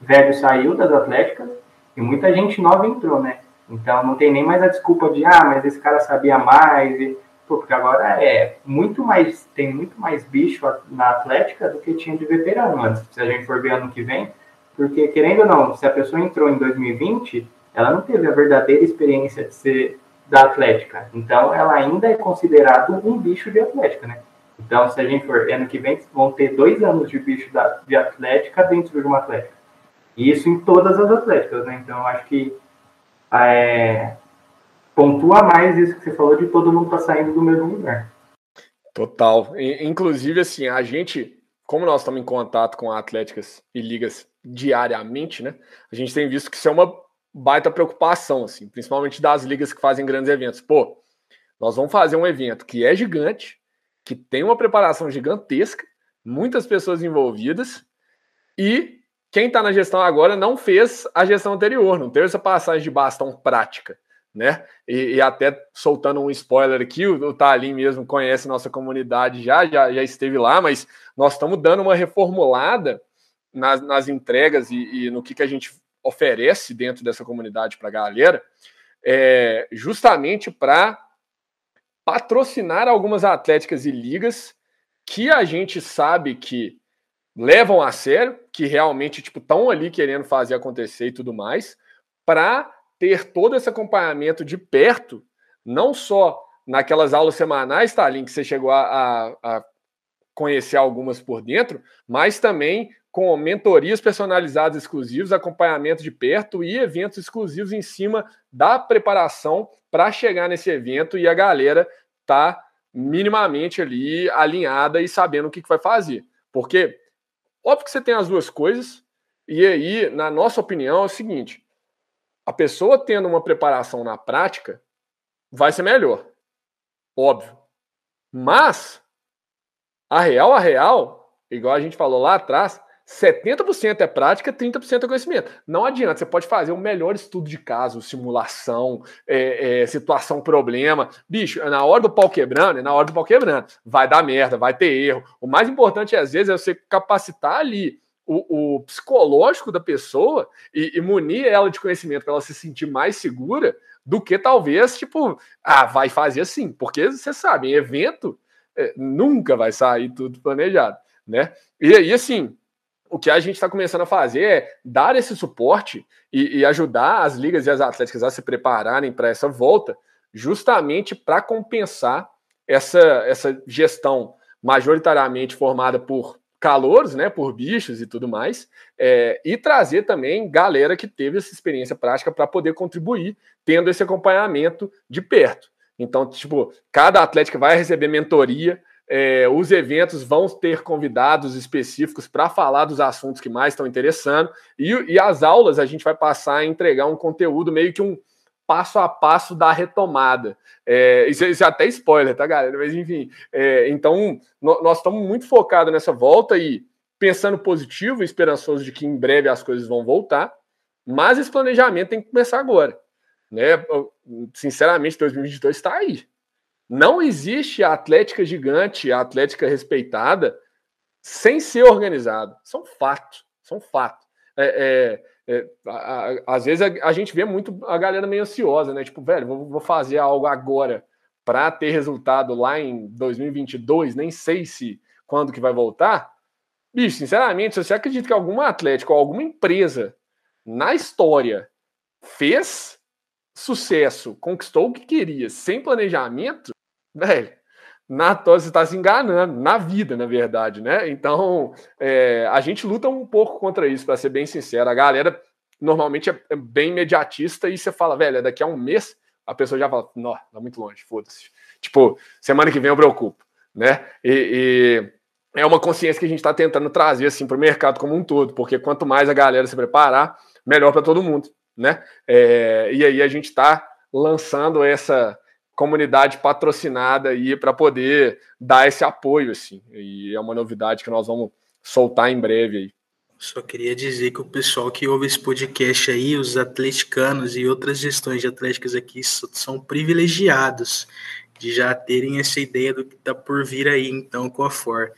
velho saiu das atléticas e muita gente nova entrou, né? Então não tem nem mais a desculpa de ah, mas esse cara sabia mais. E, pô, porque agora é muito mais, tem muito mais bicho na Atlética do que tinha de veterano antes, se a gente for ver ano que vem. Porque, querendo ou não, se a pessoa entrou em 2020, ela não teve a verdadeira experiência de ser da Atlética. Então, ela ainda é considerado um bicho de Atlética, né? Então, se a gente for ano que vem, vão ter dois anos de bicho da, de Atlética dentro de uma Atlética. E isso em todas as Atléticas, né? Então, acho que é, pontua mais isso que você falou de todo mundo tá saindo do mesmo lugar. Total. Inclusive, assim, a gente, como nós estamos em contato com atléticas e ligas diariamente, né? A gente tem visto que isso é uma baita preocupação, assim, principalmente das ligas que fazem grandes eventos. Pô, nós vamos fazer um evento que é gigante, que tem uma preparação gigantesca, muitas pessoas envolvidas, e quem está na gestão agora não fez a gestão anterior, não teve essa passagem de bastão prática, né? E, e até soltando um spoiler aqui, o, o Talim mesmo conhece nossa comunidade já, já, já esteve lá, mas nós estamos dando uma reformulada nas, nas entregas e, e no que, que a gente oferece dentro dessa comunidade para a galera, é, justamente para patrocinar algumas atléticas e ligas que a gente sabe que levam a sério, que realmente tipo estão ali querendo fazer acontecer e tudo mais, para ter todo esse acompanhamento de perto, não só naquelas aulas semanais, Thalin, que você chegou a, a, a conhecer algumas por dentro, mas também com mentorias personalizadas exclusivas, acompanhamento de perto e eventos exclusivos em cima da preparação para chegar nesse evento e a galera tá minimamente ali alinhada e sabendo o que, que vai fazer. Porque, óbvio que você tem as duas coisas, e aí, na nossa opinião, é o seguinte: a pessoa tendo uma preparação na prática vai ser melhor. Óbvio. Mas, a real, a real, igual a gente falou lá atrás, 70% é prática, 30% é conhecimento. Não adianta, você pode fazer o melhor estudo de caso, simulação, é, é, situação, problema. Bicho, na hora do pau quebrando, é na hora do pau quebrando. Vai dar merda, vai ter erro. O mais importante, às vezes, é você capacitar ali o, o psicológico da pessoa e, e munir ela de conhecimento para ela se sentir mais segura do que talvez, tipo, ah, vai fazer assim. Porque você sabe, em evento, é, nunca vai sair tudo planejado, né? E aí, assim o que a gente está começando a fazer é dar esse suporte e, e, ajudar as ligas e as atléticas a se prepararem para essa volta, justamente para compensar essa, essa gestão majoritariamente formada por calouros, né, por bichos e tudo mais, é, e trazer também galera que teve essa experiência prática para poder contribuir, tendo esse acompanhamento de perto. Então, tipo, cada atlética vai receber mentoria, é, os eventos vão ter convidados específicos para falar dos assuntos que mais estão interessando. E, e, as aulas a gente vai passar a entregar um conteúdo meio que um passo a passo da retomada. É, isso, isso, é até spoiler, tá, galera? Mas enfim, é, então no, nós estamos muito focados nessa volta e pensando positivo esperançoso de que em breve as coisas vão voltar. Mas esse planejamento tem que começar agora. né? Sinceramente, 2022 está aí. Não existe a atlética gigante, a atlética respeitada, sem ser organizado. São fatos, são fatos. É, é, é, às vezes a, a, gente vê muito a galera meio ansiosa, né? Tipo, velho, vou, vou fazer algo agora para ter resultado lá em 2022, nem sei se quando que vai voltar. Bicho, sinceramente, se você acredita que alguma atlética ou alguma empresa na história fez sucesso, conquistou o que queria, sem planejamento, velho, na você está se enganando, na vida, na verdade, né? Então, é, a gente luta um pouco contra isso, para ser bem sincero. A galera normalmente é, é bem imediatista e você fala, velho, daqui a um mês a pessoa já fala, não, tá muito longe, foda-se. Tipo, semana que vem eu preocupo, né? E, e é uma consciência que a gente está tentando trazer assim para o mercado como um todo, porque quanto mais a galera se preparar, melhor para todo mundo, né? É, e aí a gente está lançando essa comunidade patrocinada aí para poder dar esse apoio, assim. E é uma novidade que nós vamos soltar em breve aí. Só queria dizer que o pessoal que ouve esse podcast aí, os atleticanos e outras gestões de atléticas aqui são privilegiados de já terem essa ideia do que está por vir aí, então, com a For.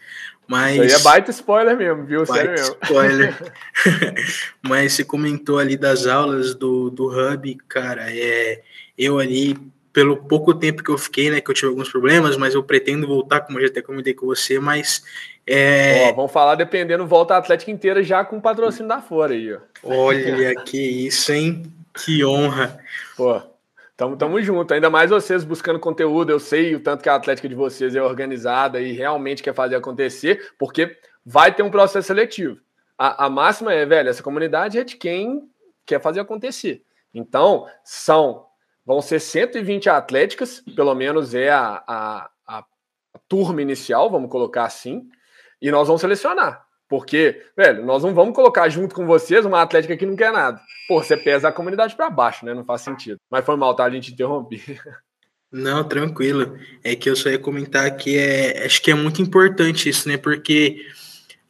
Mas... Isso aí é baita spoiler mesmo, viu? Sério mesmo. spoiler. Mas você comentou ali das aulas do, do Hub, cara, é, eu ali pelo pouco tempo que eu fiquei, né, que eu tive alguns problemas, mas eu pretendo voltar, como eu já até comentei com você, mas... É... Ó, vamos falar dependendo, volta a Atlética inteira já com patrocínio da Fora aí, ó. Olha, que isso, hein? Que honra. Pô, tamo, tamo junto, ainda mais vocês buscando conteúdo, eu sei o tanto que a Atlética de vocês é organizada e realmente quer fazer acontecer, porque vai ter um processo seletivo. A, a máxima é, velho, essa comunidade é de quem quer fazer acontecer. Então, são Vão ser 120 atléticas, pelo menos é a, a, a turma inicial, vamos colocar assim, e nós vamos selecionar. Porque, velho, nós não vamos colocar junto com vocês uma atlética que não quer nada. Pô, você pesa a comunidade para baixo, né? Não faz sentido. Mas foi mal, tá? A gente interromper. Não, tranquilo. É que eu só ia comentar que é, acho que é muito importante isso, né? Porque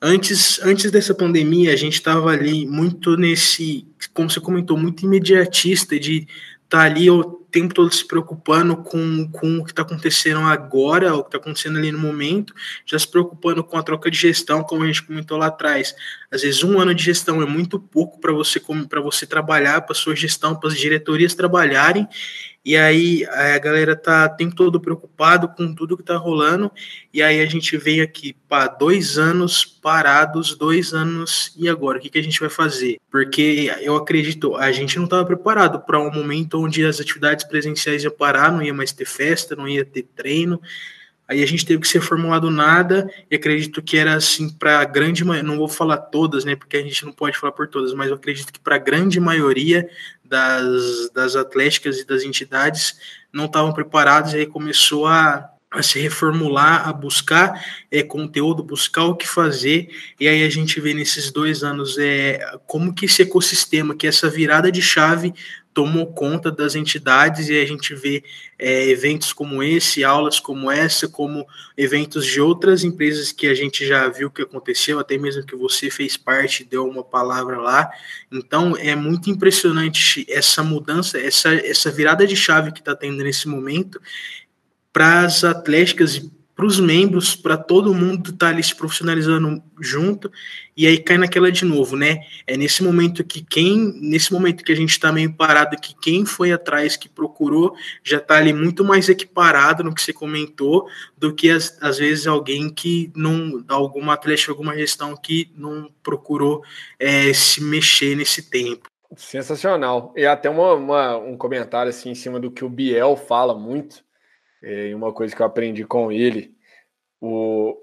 antes, antes dessa pandemia, a gente estava ali muito nesse, como você comentou, muito imediatista de tá ali o tempo todo se preocupando com, com o que está acontecendo agora, o que está acontecendo ali no momento, já se preocupando com a troca de gestão, como a gente comentou lá atrás. Às vezes um ano de gestão é muito pouco para você para você trabalhar, para sua gestão, para as diretorias trabalharem, e aí a galera tá o tempo todo preocupado com tudo que tá rolando, e aí a gente vem aqui para dois anos parados, dois anos, e agora? O que, que a gente vai fazer? Porque eu acredito, a gente não estava preparado para um momento onde as atividades presenciais iam parar, não ia mais ter festa, não ia ter treino, Aí a gente teve que ser formulado nada, e acredito que era assim para a grande não vou falar todas, né, porque a gente não pode falar por todas, mas eu acredito que para a grande maioria das, das atléticas e das entidades não estavam preparados, e aí começou a, a se reformular, a buscar é, conteúdo, buscar o que fazer, e aí a gente vê nesses dois anos é, como que esse ecossistema, que essa virada de chave tomou conta das entidades e a gente vê é, eventos como esse, aulas como essa, como eventos de outras empresas que a gente já viu que aconteceu, até mesmo que você fez parte, deu uma palavra lá. Então é muito impressionante essa mudança, essa, essa virada de chave que está tendo nesse momento para as atléticas e para os membros, para todo mundo estar tá ali se profissionalizando junto, e aí cai naquela de novo, né? É nesse momento que quem, nesse momento que a gente está meio parado, que quem foi atrás, que procurou, já está ali muito mais equiparado no que você comentou, do que às, às vezes alguém que não, alguma atleta, alguma gestão que não procurou é, se mexer nesse tempo. Sensacional. E até uma, uma, um comentário assim em cima do que o Biel fala muito é, uma coisa que eu aprendi com ele, o,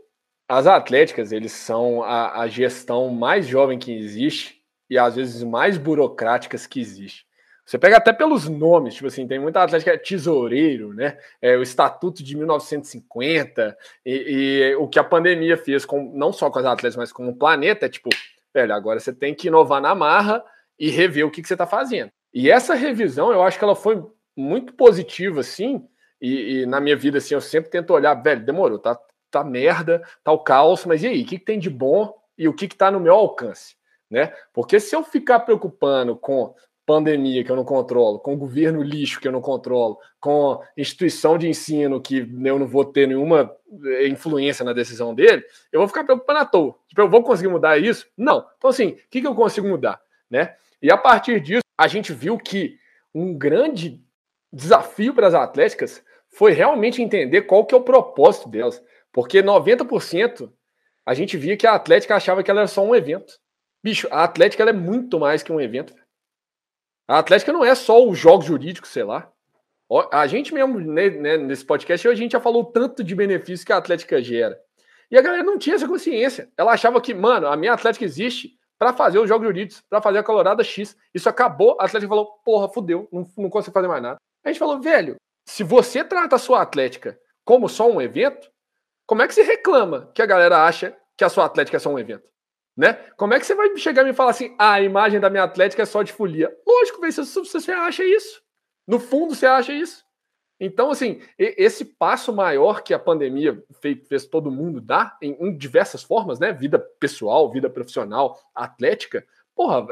as atléticas, eles são a, a, gestão mais jovem que existe e às vezes mais burocráticas que existe. Você pega até pelos nomes, tipo assim, tem muita atlética que é tesoureiro, né? É o Estatuto de 1950 e, e, o que a pandemia fez com não só com as atletas, mas com o planeta, é tipo, velho, agora você tem que inovar na marra e rever o que, que você está fazendo. E essa revisão, eu acho que ela foi muito positiva, assim, e, e, na minha vida, assim, eu sempre tento olhar, velho, demorou, tá, tá merda, tá o caos, mas e aí, o que, que tem de bom e o que, que tá no meu alcance, né? Porque se eu ficar preocupando com pandemia que eu não controlo, com governo lixo que eu não controlo, com instituição de ensino que eu não vou ter nenhuma eh, influência na decisão dele, eu vou ficar preocupado à toa. Tipo, eu vou conseguir mudar isso? Não. Então, assim, o que, que eu consigo mudar? Né? E a partir disso, a gente viu que um grande desafio para as atléticas foi realmente entender qual que é o propósito delas. Porque 90% a gente via que a Atlética achava que ela era só um evento. Bicho, a Atlética é muito mais que um evento. A Atlética não é só os jogos jurídicos, sei lá. A gente mesmo, né, né, nesse podcast, a gente já falou tanto de benefício que a Atlética gera. E a galera não tinha essa consciência. Ela achava que, mano, a minha Atlética existe para fazer os jogos jurídicos, para fazer a Colorada X. Isso acabou, a Atlética falou, porra, fudeu, não, não consigo fazer mais nada. A gente falou, velho, se você trata a sua Atlética como só um evento, como é que você reclama que a galera acha que a sua Atlética é só um evento? Né? Como é que você vai chegar e me falar assim, ah, a imagem da minha Atlética é só de folia? Lógico, você, você acha isso. No fundo, você acha isso. Então, assim, esse passo maior que a pandemia fez, fez todo mundo dar, em, em, diversas formas, né? Vida pessoal, vida profissional, atlética, porra,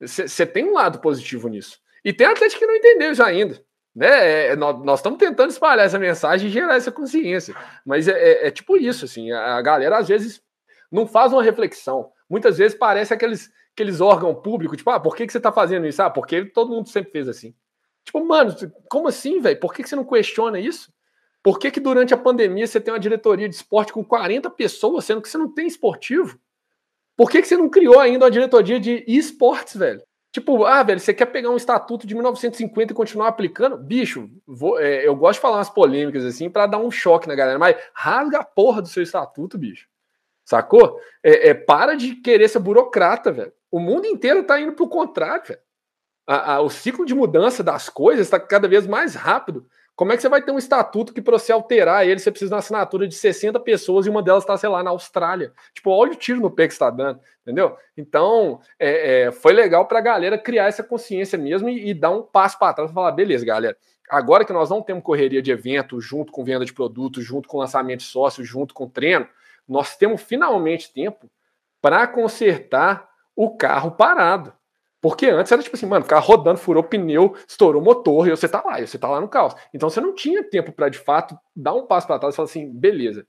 você é, é, tem um lado positivo nisso. E tem atlética que não entendeu isso ainda. Né? É, nós, nós, estamos tentando espalhar essa mensagem e gerar essa consciência. Mas é, é, é tipo isso, assim, a, a galera às vezes não faz uma reflexão. Muitas vezes parece aqueles, aqueles órgãos públicos, tipo, ah, por que, que você está fazendo isso? Ah, porque todo mundo sempre fez assim. Tipo, mano, como assim, velho? Por que, que você não questiona isso? Por que, que durante a pandemia você tem uma diretoria de esporte com 40 pessoas, sendo que você não tem esportivo? Por que, que você não criou ainda uma diretoria de esportes, velho? Tipo, ah, velho, você quer pegar um estatuto de 1950 e continuar aplicando? Bicho, vou, é, eu gosto de falar umas polêmicas assim para dar um choque na galera, mas rasga a porra do seu estatuto, bicho. Sacou? É, é para de querer ser burocrata, velho. O mundo inteiro tá indo pro contrário, velho a, a, o ciclo de mudança das coisas está cada vez mais rápido. Como é que você vai ter um estatuto que, para você alterar ele, você precisa de uma assinatura de 60 pessoas e uma delas está, sei lá, na Austrália? Tipo, olha o tiro no pé que está dando, entendeu? Então, é, é, foi legal para a galera criar essa consciência mesmo e, e dar um passo para trás e falar: beleza, galera, agora que nós não temos correria de evento, junto com venda de produtos, junto com lançamento de sócios, junto com treino, nós temos finalmente tempo para consertar o carro parado. Porque antes era tipo assim, mano, carro rodando, furou pneu, estourou motor e você tá lá, e você tá lá no caos. Então você não tinha tempo para de fato dar um passo para trás e falar assim, beleza,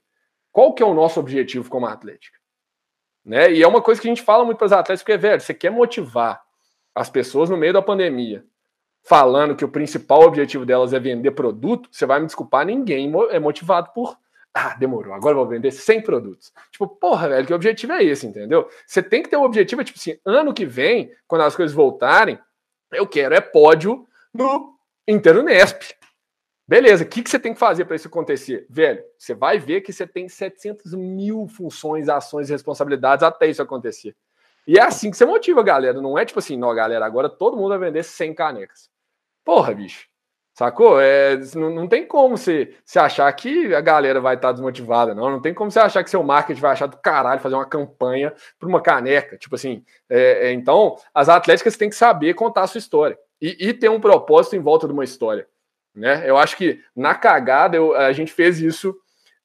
qual que é o nosso objetivo como atlética? Né? E é uma coisa que a gente fala muito para os atletas, porque, velho, você quer motivar as pessoas no meio da pandemia, falando que o principal objetivo delas é vender produto, você vai me desculpar, ninguém é motivado por ah, demorou, agora eu vou vender 100 produtos. Tipo, porra, velho, que objetivo é esse, entendeu? Você tem que ter um objetivo, é tipo assim, ano que vem, quando as coisas voltarem, eu quero é pódio no Interunesp. Beleza, o que, que você tem que fazer para isso acontecer? Velho, você vai ver que você tem 700 mil funções, ações e responsabilidades até isso acontecer. E é assim que você motiva a galera. Não é tipo assim, não, galera, agora todo mundo vai vender 100 canecas. Porra, bicho. Sacou? É, não, não tem como você, você achar que a galera vai estar desmotivada, não. Não tem como você achar que seu marketing vai achar do caralho fazer uma campanha para uma caneca. Tipo assim. É, é, então, as atléticas têm que saber contar a sua história e, e, ter um propósito em volta de uma história. Né? Eu acho que na cagada eu, a gente fez isso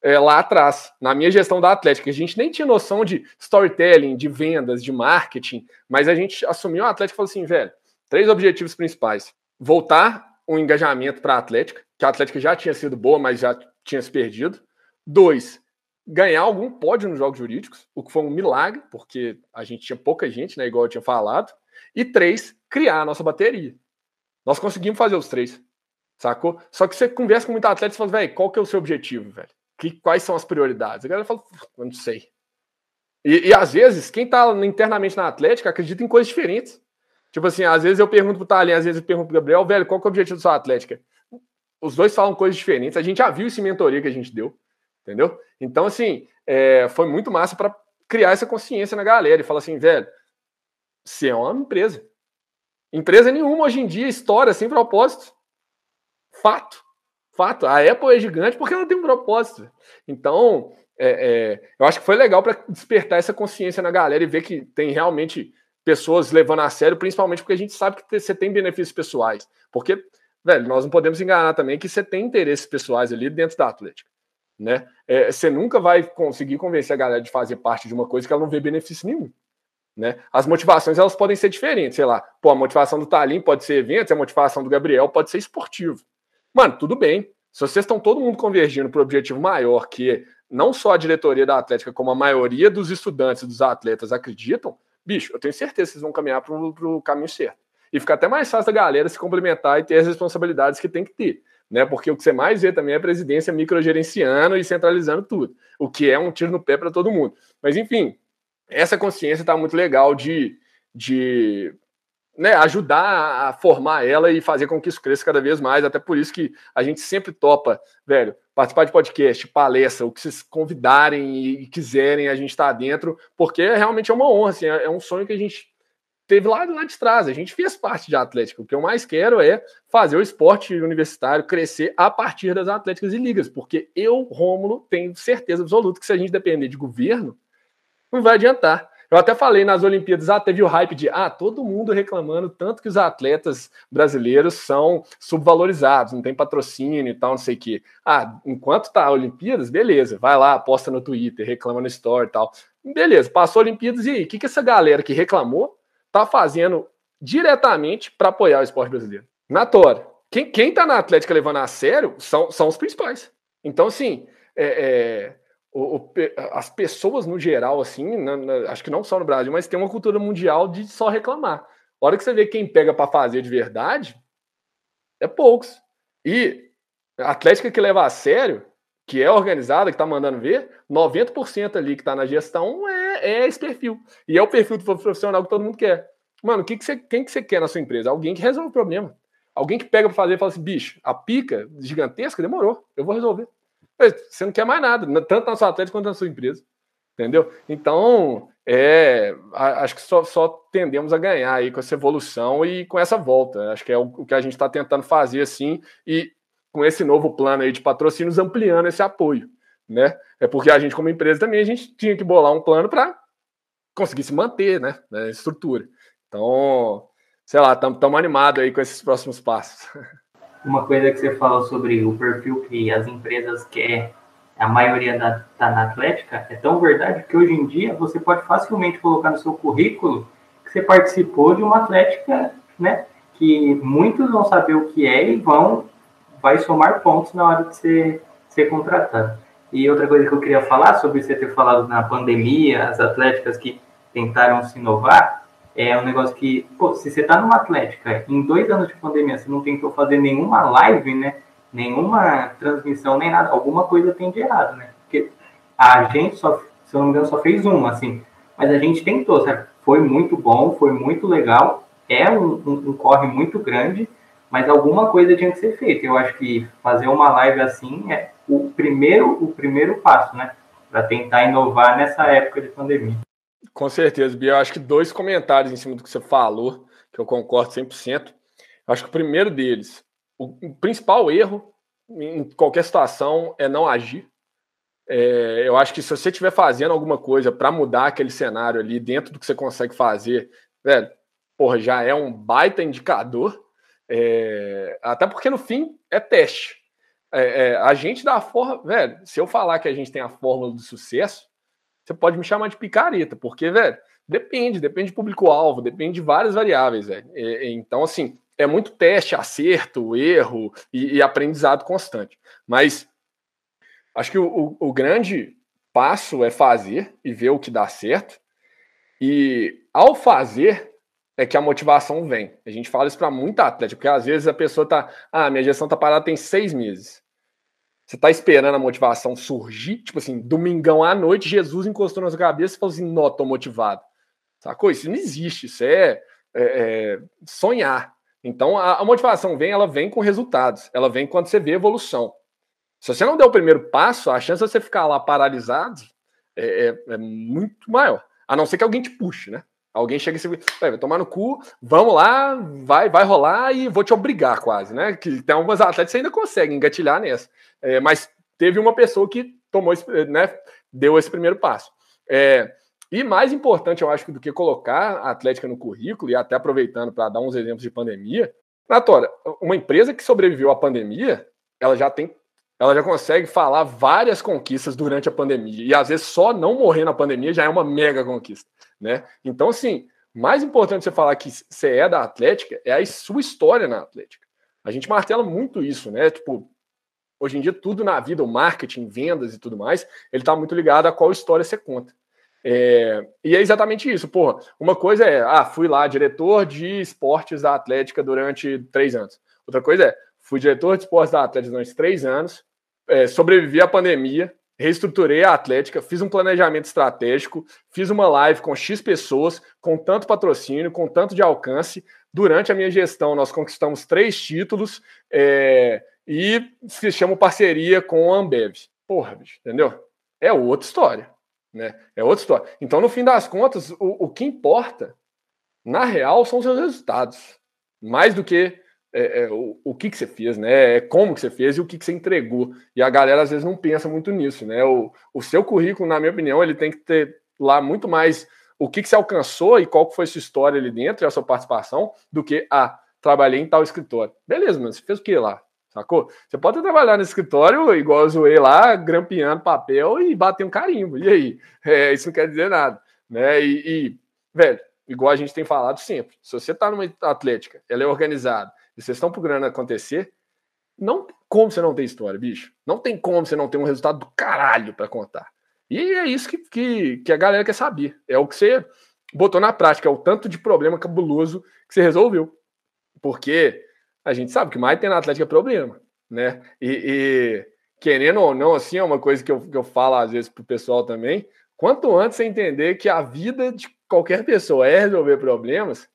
é, lá atrás, na minha gestão da Atlética. A gente nem tinha noção de storytelling, de vendas, de marketing, mas a gente assumiu a Atlética e falou assim, velho, três objetivos principais. Voltar um engajamento para a Atlética, que a Atlética já tinha sido boa, mas já tinha se perdido. Dois, ganhar algum pódio nos jogos jurídicos, o que foi um milagre, porque a gente tinha pouca gente, né, igual eu tinha falado. E três, criar a nossa bateria. Nós conseguimos fazer os três, sacou? Só que você conversa com muita atleta e fala, velho, qual que é o seu objetivo, velho? Que, quais são as prioridades? A galera fala, eu não sei. E, e às vezes, quem está internamente na Atlética acredita em coisas diferentes. Tipo assim, às vezes eu pergunto pro Thalin, às vezes eu pergunto pro Gabriel, velho, qual que é o objetivo da sua Atlética? Os dois falam coisas diferentes. A gente já viu esse mentoria que a gente deu, entendeu? Então, assim, é, foi muito massa para criar essa consciência na galera e falar assim, velho, você é uma empresa. Empresa nenhuma hoje em dia história sem propósito. Fato. Fato. A Apple é gigante porque ela tem um propósito. Então, é, é, eu acho que foi legal para despertar essa consciência na galera e ver que tem realmente pessoas levando a sério, principalmente porque a gente sabe que você tem benefícios pessoais. Porque, velho, nós não podemos enganar também que você tem interesses pessoais ali dentro da Atlética. Né? É, você nunca vai conseguir convencer a galera de fazer parte de uma coisa que ela não vê benefício nenhum. Né? As motivações elas podem ser diferentes, sei lá. Pô, a motivação do Talim pode ser eventos, a motivação do Gabriel pode ser esportivo. Mano, tudo bem. Se vocês estão todo mundo convergindo para o objetivo maior, que não só a diretoria da Atlética, como a maioria dos estudantes e dos atletas acreditam, bicho, eu tenho certeza que vocês vão caminhar para o caminho certo. E fica até mais fácil da galera se complementar e ter as responsabilidades que tem que ter. Né? Porque o que você mais vê também é a presidência microgerenciando e centralizando tudo, o que é um tiro no pé para todo mundo. Mas, enfim, essa consciência está muito legal de, de né, ajudar a formar ela e fazer com que isso cresça cada vez mais. Até por isso que a gente sempre topa, velho, participar de podcast, palestra, o que vocês convidarem e quiserem, a gente está dentro, porque realmente é uma honra, assim, é, é um sonho que a gente teve lá, lá de trás. A gente fez parte de Atlético. O que eu mais quero é fazer o esporte universitário crescer a partir das atléticas e ligas, porque eu, Rômulo, tenho certeza absoluta que se a gente depender de governo, não vai adiantar. Eu até falei nas Olimpíadas, ah, teve o hype de ah, todo mundo reclamando tanto que os atletas brasileiros são subvalorizados, não tem patrocínio e tal, não sei o quê. Ah, enquanto tá a Olimpíadas, beleza, vai lá, posta no Twitter, reclama no Story e tal. Beleza, passou a Olimpíadas e aí, o que, que essa galera que reclamou tá fazendo diretamente para apoiar o esporte brasileiro? Na Tora. Quem, quem tá na Atlética levando a sério são, são os principais. Então, assim, é, é o, o, as pessoas no geral, assim, na, na, acho que não só no Brasil, mas tem uma cultura mundial de só reclamar. A hora que você vê quem pega para fazer de verdade, é poucos. E a Atlética que leva a sério, que é organizada, que tá mandando ver, 90% ali que tá na gestão é, é esse perfil. E é o perfil do profissional que todo mundo quer. Mano, que que você, quem que você quer na sua empresa? Alguém que resolve o problema. Alguém que pega para fazer e fala assim, bicho, a pica gigantesca demorou, eu vou resolver. Você não quer mais nada, tanto na sua atleta quanto na sua empresa. Entendeu? Então, é, acho que só, só, tendemos a ganhar aí com essa evolução e com essa volta. Acho que é o, o que a gente está tentando fazer assim, e com esse novo plano aí de patrocínios ampliando esse apoio. Né? É porque a gente, como empresa, também a gente tinha que bolar um plano para conseguir se manter, né? Na estrutura. Então, sei lá, estamos animados aí com esses próximos passos. uma coisa que você falou sobre o perfil que as empresas querem, a maioria da, tá na Atlética, é tão verdade que hoje em dia você pode facilmente colocar no seu currículo que você participou de uma Atlética, né? Que muitos vão saber o que é e vão vai somar pontos na hora de ser, ser contratado. E outra coisa que eu queria falar sobre você ter falado na pandemia, as atléticas que tentaram se inovar, é um negócio que, pô, se você tá numa Atlética, em dois anos de pandemia, você não tentou fazer nenhuma live, né? Nenhuma transmissão, nem nada, alguma coisa tem de errado, né? Porque a gente só, se eu não me engano, só fez uma, assim. Mas a gente tentou, sabe? Foi muito bom, foi muito legal. É um, um, um corre muito grande, mas alguma coisa tinha que ser feita. Eu acho que fazer uma live assim é o primeiro, o primeiro passo, né? Para tentar inovar nessa época de pandemia. Com certeza, Bia. Eu acho que dois comentários em cima do que você falou, que eu concordo 100%. Eu acho que o primeiro deles, o principal erro em qualquer situação é não agir. É, eu acho que se você estiver fazendo alguma coisa para mudar aquele cenário ali dentro do que você consegue fazer, velho, porra, já é um baita indicador. É, até porque no fim é teste. É, é a gente dá a forma, velho. Se eu falar que a gente tem a fórmula do sucesso, você pode me chamar de picareta, porque, velho, depende, depende de público-alvo, depende de várias variáveis, velho. Então, assim, é muito teste, acerto, erro e, e aprendizado constante. Mas acho que o, o, o, grande passo é fazer e ver o que dá certo. E ao fazer é que a motivação vem. A gente fala isso para muita atleta, porque às vezes a pessoa tá, ah, minha gestão tá parada tem seis meses. Você tá esperando a motivação surgir, tipo assim, domingão à noite, Jesus encostou na sua cabeça e falou assim: Nó, tô motivado. Sacou? Isso não existe, isso é, é, é sonhar. Então a, a, motivação vem, ela vem com resultados, ela vem quando você vê evolução. Se você não der o primeiro passo, a chance de você ficar lá paralisado é, é, é muito maior. A não ser que alguém te puxe, né? Alguém chega e se vai tomar no cu, vamos lá, vai, vai rolar e vou te obrigar quase, né? Que tem algumas atletas que ainda conseguem engatilhar nessa. É, mas teve uma pessoa que tomou, esse, né? Deu esse primeiro passo. É, e mais importante, eu acho, do que colocar a Atlética no currículo, e até aproveitando para dar uns exemplos de pandemia, Natora, uma empresa que sobreviveu à pandemia, ela já tem ela já consegue falar várias conquistas durante a pandemia. E às vezes só não morrer na pandemia já é uma mega conquista, né? Então, assim, mais importante você falar que você é da Atlética é a sua história na Atlética. A gente martela muito isso, né? Tipo, hoje em dia tudo na vida, o marketing, vendas e tudo mais, ele está muito ligado a qual história você conta. É, e é exatamente isso, porra. Uma coisa é, ah, fui lá, diretor de esportes da Atlética durante três anos. Outra coisa é, fui diretor de esportes da Atlética durante três anos, é, sobrevivi à pandemia, reestruturei a Atlética, fiz um planejamento estratégico, fiz uma live com X pessoas, com tanto patrocínio, com tanto de alcance. Durante a minha gestão, nós conquistamos três títulos é, e fechamos parceria com a Ambev. Porra, bicho, entendeu? É outra história. Né? É outra história. Então, no fim das contas, o, o que importa, na real, são os seus resultados. Mais do que é, é, o, o que, que você fez, né? É como que você fez e o que, que você entregou. E a galera às vezes não pensa muito nisso, né? O, o seu currículo, na minha opinião, ele tem que ter lá muito mais o que, que você alcançou e qual que foi sua história ali dentro e a sua participação, do que, ah, trabalhei em tal escritório. Beleza, mas você fez o que lá? Sacou? Você pode trabalhar no escritório, igual eu zoei lá, grampeando papel e bater um carimbo. E aí? É, isso não quer dizer nada. Né? E, e, velho, igual a gente tem falado sempre, se você tá numa atlética, ela é organizada, vocês estão procurando acontecer, não tem como você não ter história, bicho. Não tem como você não ter um resultado do caralho para contar. E é isso que, que, que, a galera quer saber. É o que você botou na prática, é o tanto de problema cabuloso que você resolveu. Porque a gente sabe que mais tem na Atlética é problema, né? E, e, querendo ou não, assim, é uma coisa que eu, que eu falo às vezes pro pessoal também. Quanto antes você entender que a vida de qualquer pessoa é resolver problemas,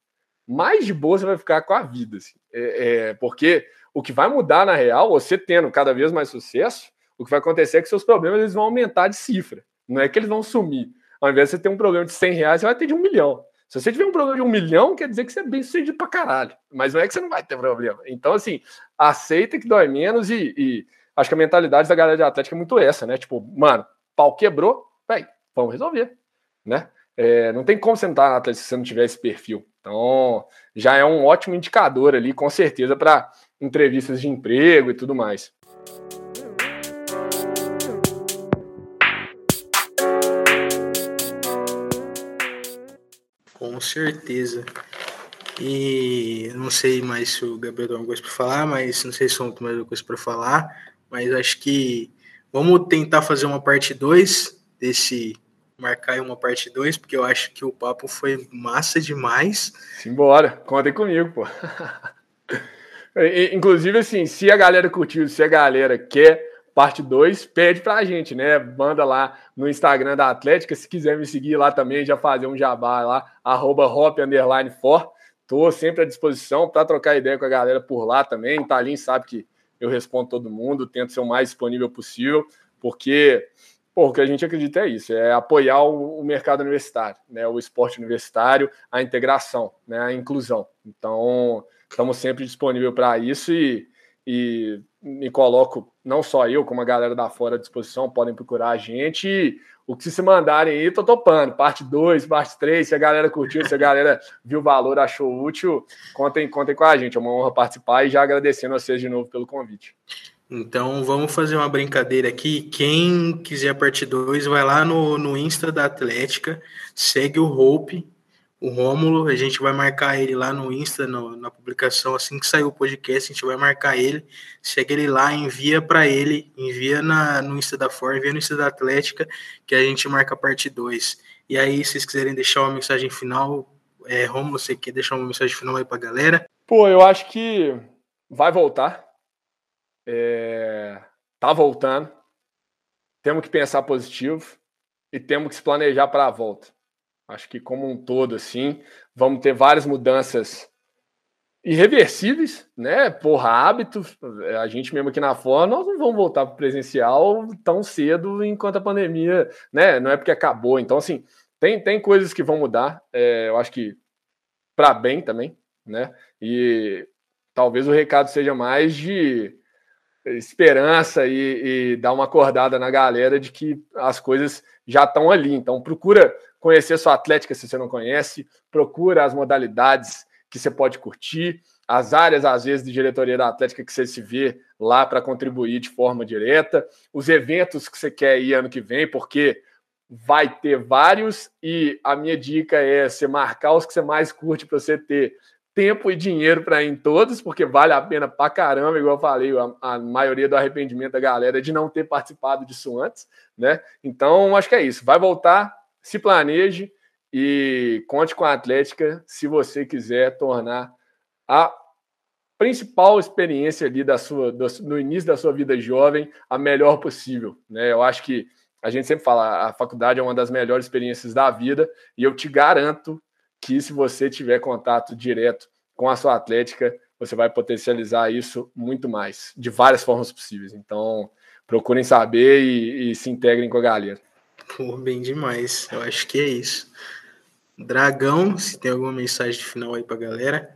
mais de boa você vai ficar com a vida. Assim. É, é, porque o que vai mudar na real, você tendo cada vez mais sucesso, o que vai acontecer é que seus problemas eles vão aumentar de cifra. Não é que eles vão sumir. Ao invés de você ter um problema de 100 reais, você vai ter de um milhão. Se você tiver um problema de um milhão, quer dizer que você é bem sucedido pra caralho. Mas não é que você não vai ter problema. Então, assim, aceita que dói menos e, e acho que a mentalidade da galera de Atlético é muito essa, né? Tipo, mano, pau quebrou, véi, vamos resolver, né? É, não tem como você entrar na Atlético se você não tiver esse perfil. Então, já é um ótimo indicador ali, com certeza, para entrevistas de emprego e tudo mais. Com certeza. E não sei mais se o Gabriel tem alguma coisa para falar, mas não sei se tem mais alguma coisa para falar, mas acho que vamos tentar fazer uma parte 2 desse marcar uma parte 2, porque eu acho que o papo foi massa demais. Simbora, contem comigo, pô. Inclusive, assim, se a galera curtiu, se a galera quer parte 2, pede pra gente, né? Manda lá no Instagram da Atlética, se quiser me seguir lá também, já fazer um jabá lá, arroba hop underline for. Tô sempre à disposição para trocar ideia com a galera por lá também. Talim sabe que eu respondo todo mundo, tento ser o mais disponível possível, porque Pô, o que a gente acredita é isso, é apoiar o, mercado universitário, né, o esporte universitário, a integração, né, a inclusão. Então, estamos sempre disponíveis para isso e, e me coloco, não só eu, como a galera da fora à disposição, podem procurar a gente. E o que se mandarem aí, tô topando. Parte 2, parte 3, se a galera curtiu, se a galera viu o valor, achou útil, contem, contem com a gente. É uma honra participar e já agradecendo a vocês de novo pelo convite. Então vamos fazer uma brincadeira aqui. Quem quiser a parte 2, vai lá no, no Insta da Atlética, segue o Hope, o Rômulo, a gente vai marcar ele lá no Insta, no, na publicação, assim que sair o podcast, a gente vai marcar ele, segue ele lá, envia para ele, envia na, no Insta da Ford, envia no Insta da Atlética, que a gente marca a parte 2. E aí, se vocês quiserem deixar uma mensagem final, é, Rômulo, você quer deixar uma mensagem final aí pra galera? Pô, eu acho que vai voltar, é, tá voltando. Temos que pensar positivo e temos que se planejar para a volta. Acho que como um todo, assim, vamos ter várias mudanças irreversíveis, né? Porra, hábitos. A gente mesmo aqui na fora, nós não vamos voltar para presencial tão cedo enquanto a pandemia, né? Não é porque acabou. Então, assim, tem, tem coisas que vão mudar. É, eu acho que para bem também, né? E talvez o recado seja mais de esperança e, e, dar uma acordada na galera de que as coisas já estão ali. Então, procura conhecer sua atlética se você não conhece, procura as modalidades que você pode curtir, as áreas, às vezes, de diretoria da Atlética que você se vê lá para contribuir de forma direta, os eventos que você quer ir ano que vem, porque vai ter vários, e a minha dica é você marcar os que você mais curte para você ter tempo e dinheiro para ir em todos, porque vale a pena pra caramba, igual eu falei, a, a, maioria do arrependimento da galera é de não ter participado disso antes, né? Então, acho que é isso. Vai voltar, se planeje e conte com a Atlética se você quiser tornar a principal experiência ali da sua, do, no início da sua vida jovem a melhor possível, né? Eu acho que a gente sempre fala, a faculdade é uma das melhores experiências da vida e eu te garanto que se você tiver contato direto com a sua atlética, você vai potencializar isso muito mais, de várias formas possíveis. Então, procurem saber e, e se integrem com a galera. Pô, bem demais. Eu acho que é isso. Dragão, se tem alguma mensagem final aí pra galera.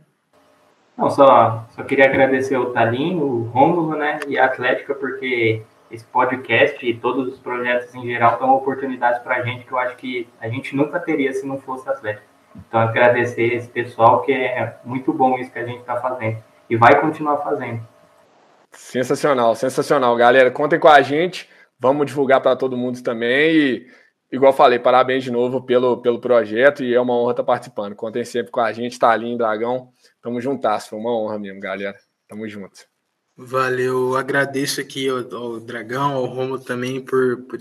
Não, só, só queria agradecer o Talim, o Rômulo, né, e a Atlética, porque esse podcast e todos os projetos em geral dão oportunidades para a gente que eu acho que a gente nunca teria se não fosse Atlética. Então, agradecer esse pessoal, que é muito bom isso que a gente está fazendo. E vai continuar fazendo. Sensacional, sensacional. Galera, contem com a gente. Vamos divulgar para todo mundo também. E, igual falei, parabéns de novo pelo, pelo projeto. E é uma honra estar tá participando. Contem sempre com a gente, tá ali em Dragão. Tamo juntas. Foi uma honra mesmo, galera. Tamo junto. Valeu, agradeço aqui ao, ao Dragão, ao Romo também por, por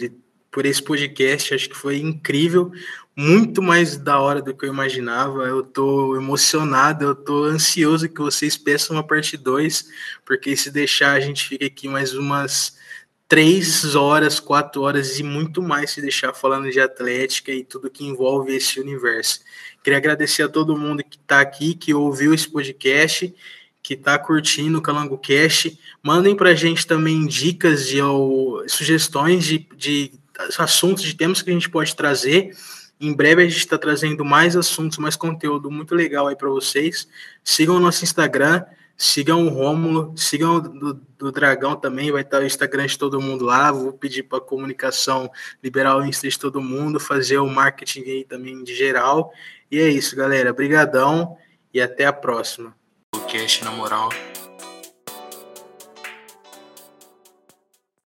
por esse podcast. Acho que foi incrível, muito mais da hora do que eu imaginava. Eu tô emocionado, eu tô ansioso que vocês peçam uma parte 2, porque se deixar a gente fica aqui mais umas três horas, quatro horas e muito mais se deixar falando de atlética e tudo que envolve esse universo. Queria agradecer a todo mundo que está aqui, que ouviu esse podcast que está curtindo o Calango Cast. Mandem para a gente também dicas ou, sugestões de, de assuntos, de temas que a gente pode trazer. Em breve a gente está trazendo mais assuntos, mais conteúdo muito legal aí para vocês. Sigam o nosso Instagram, sigam o Rômulo, sigam o do, do, Dragão também, vai estar o Instagram de todo mundo lá. Vou pedir para a comunicação liberar o Insta de todo mundo, fazer o marketing aí também de geral. E é isso, galera. Brigadão e até a próxima. O cast, na moral,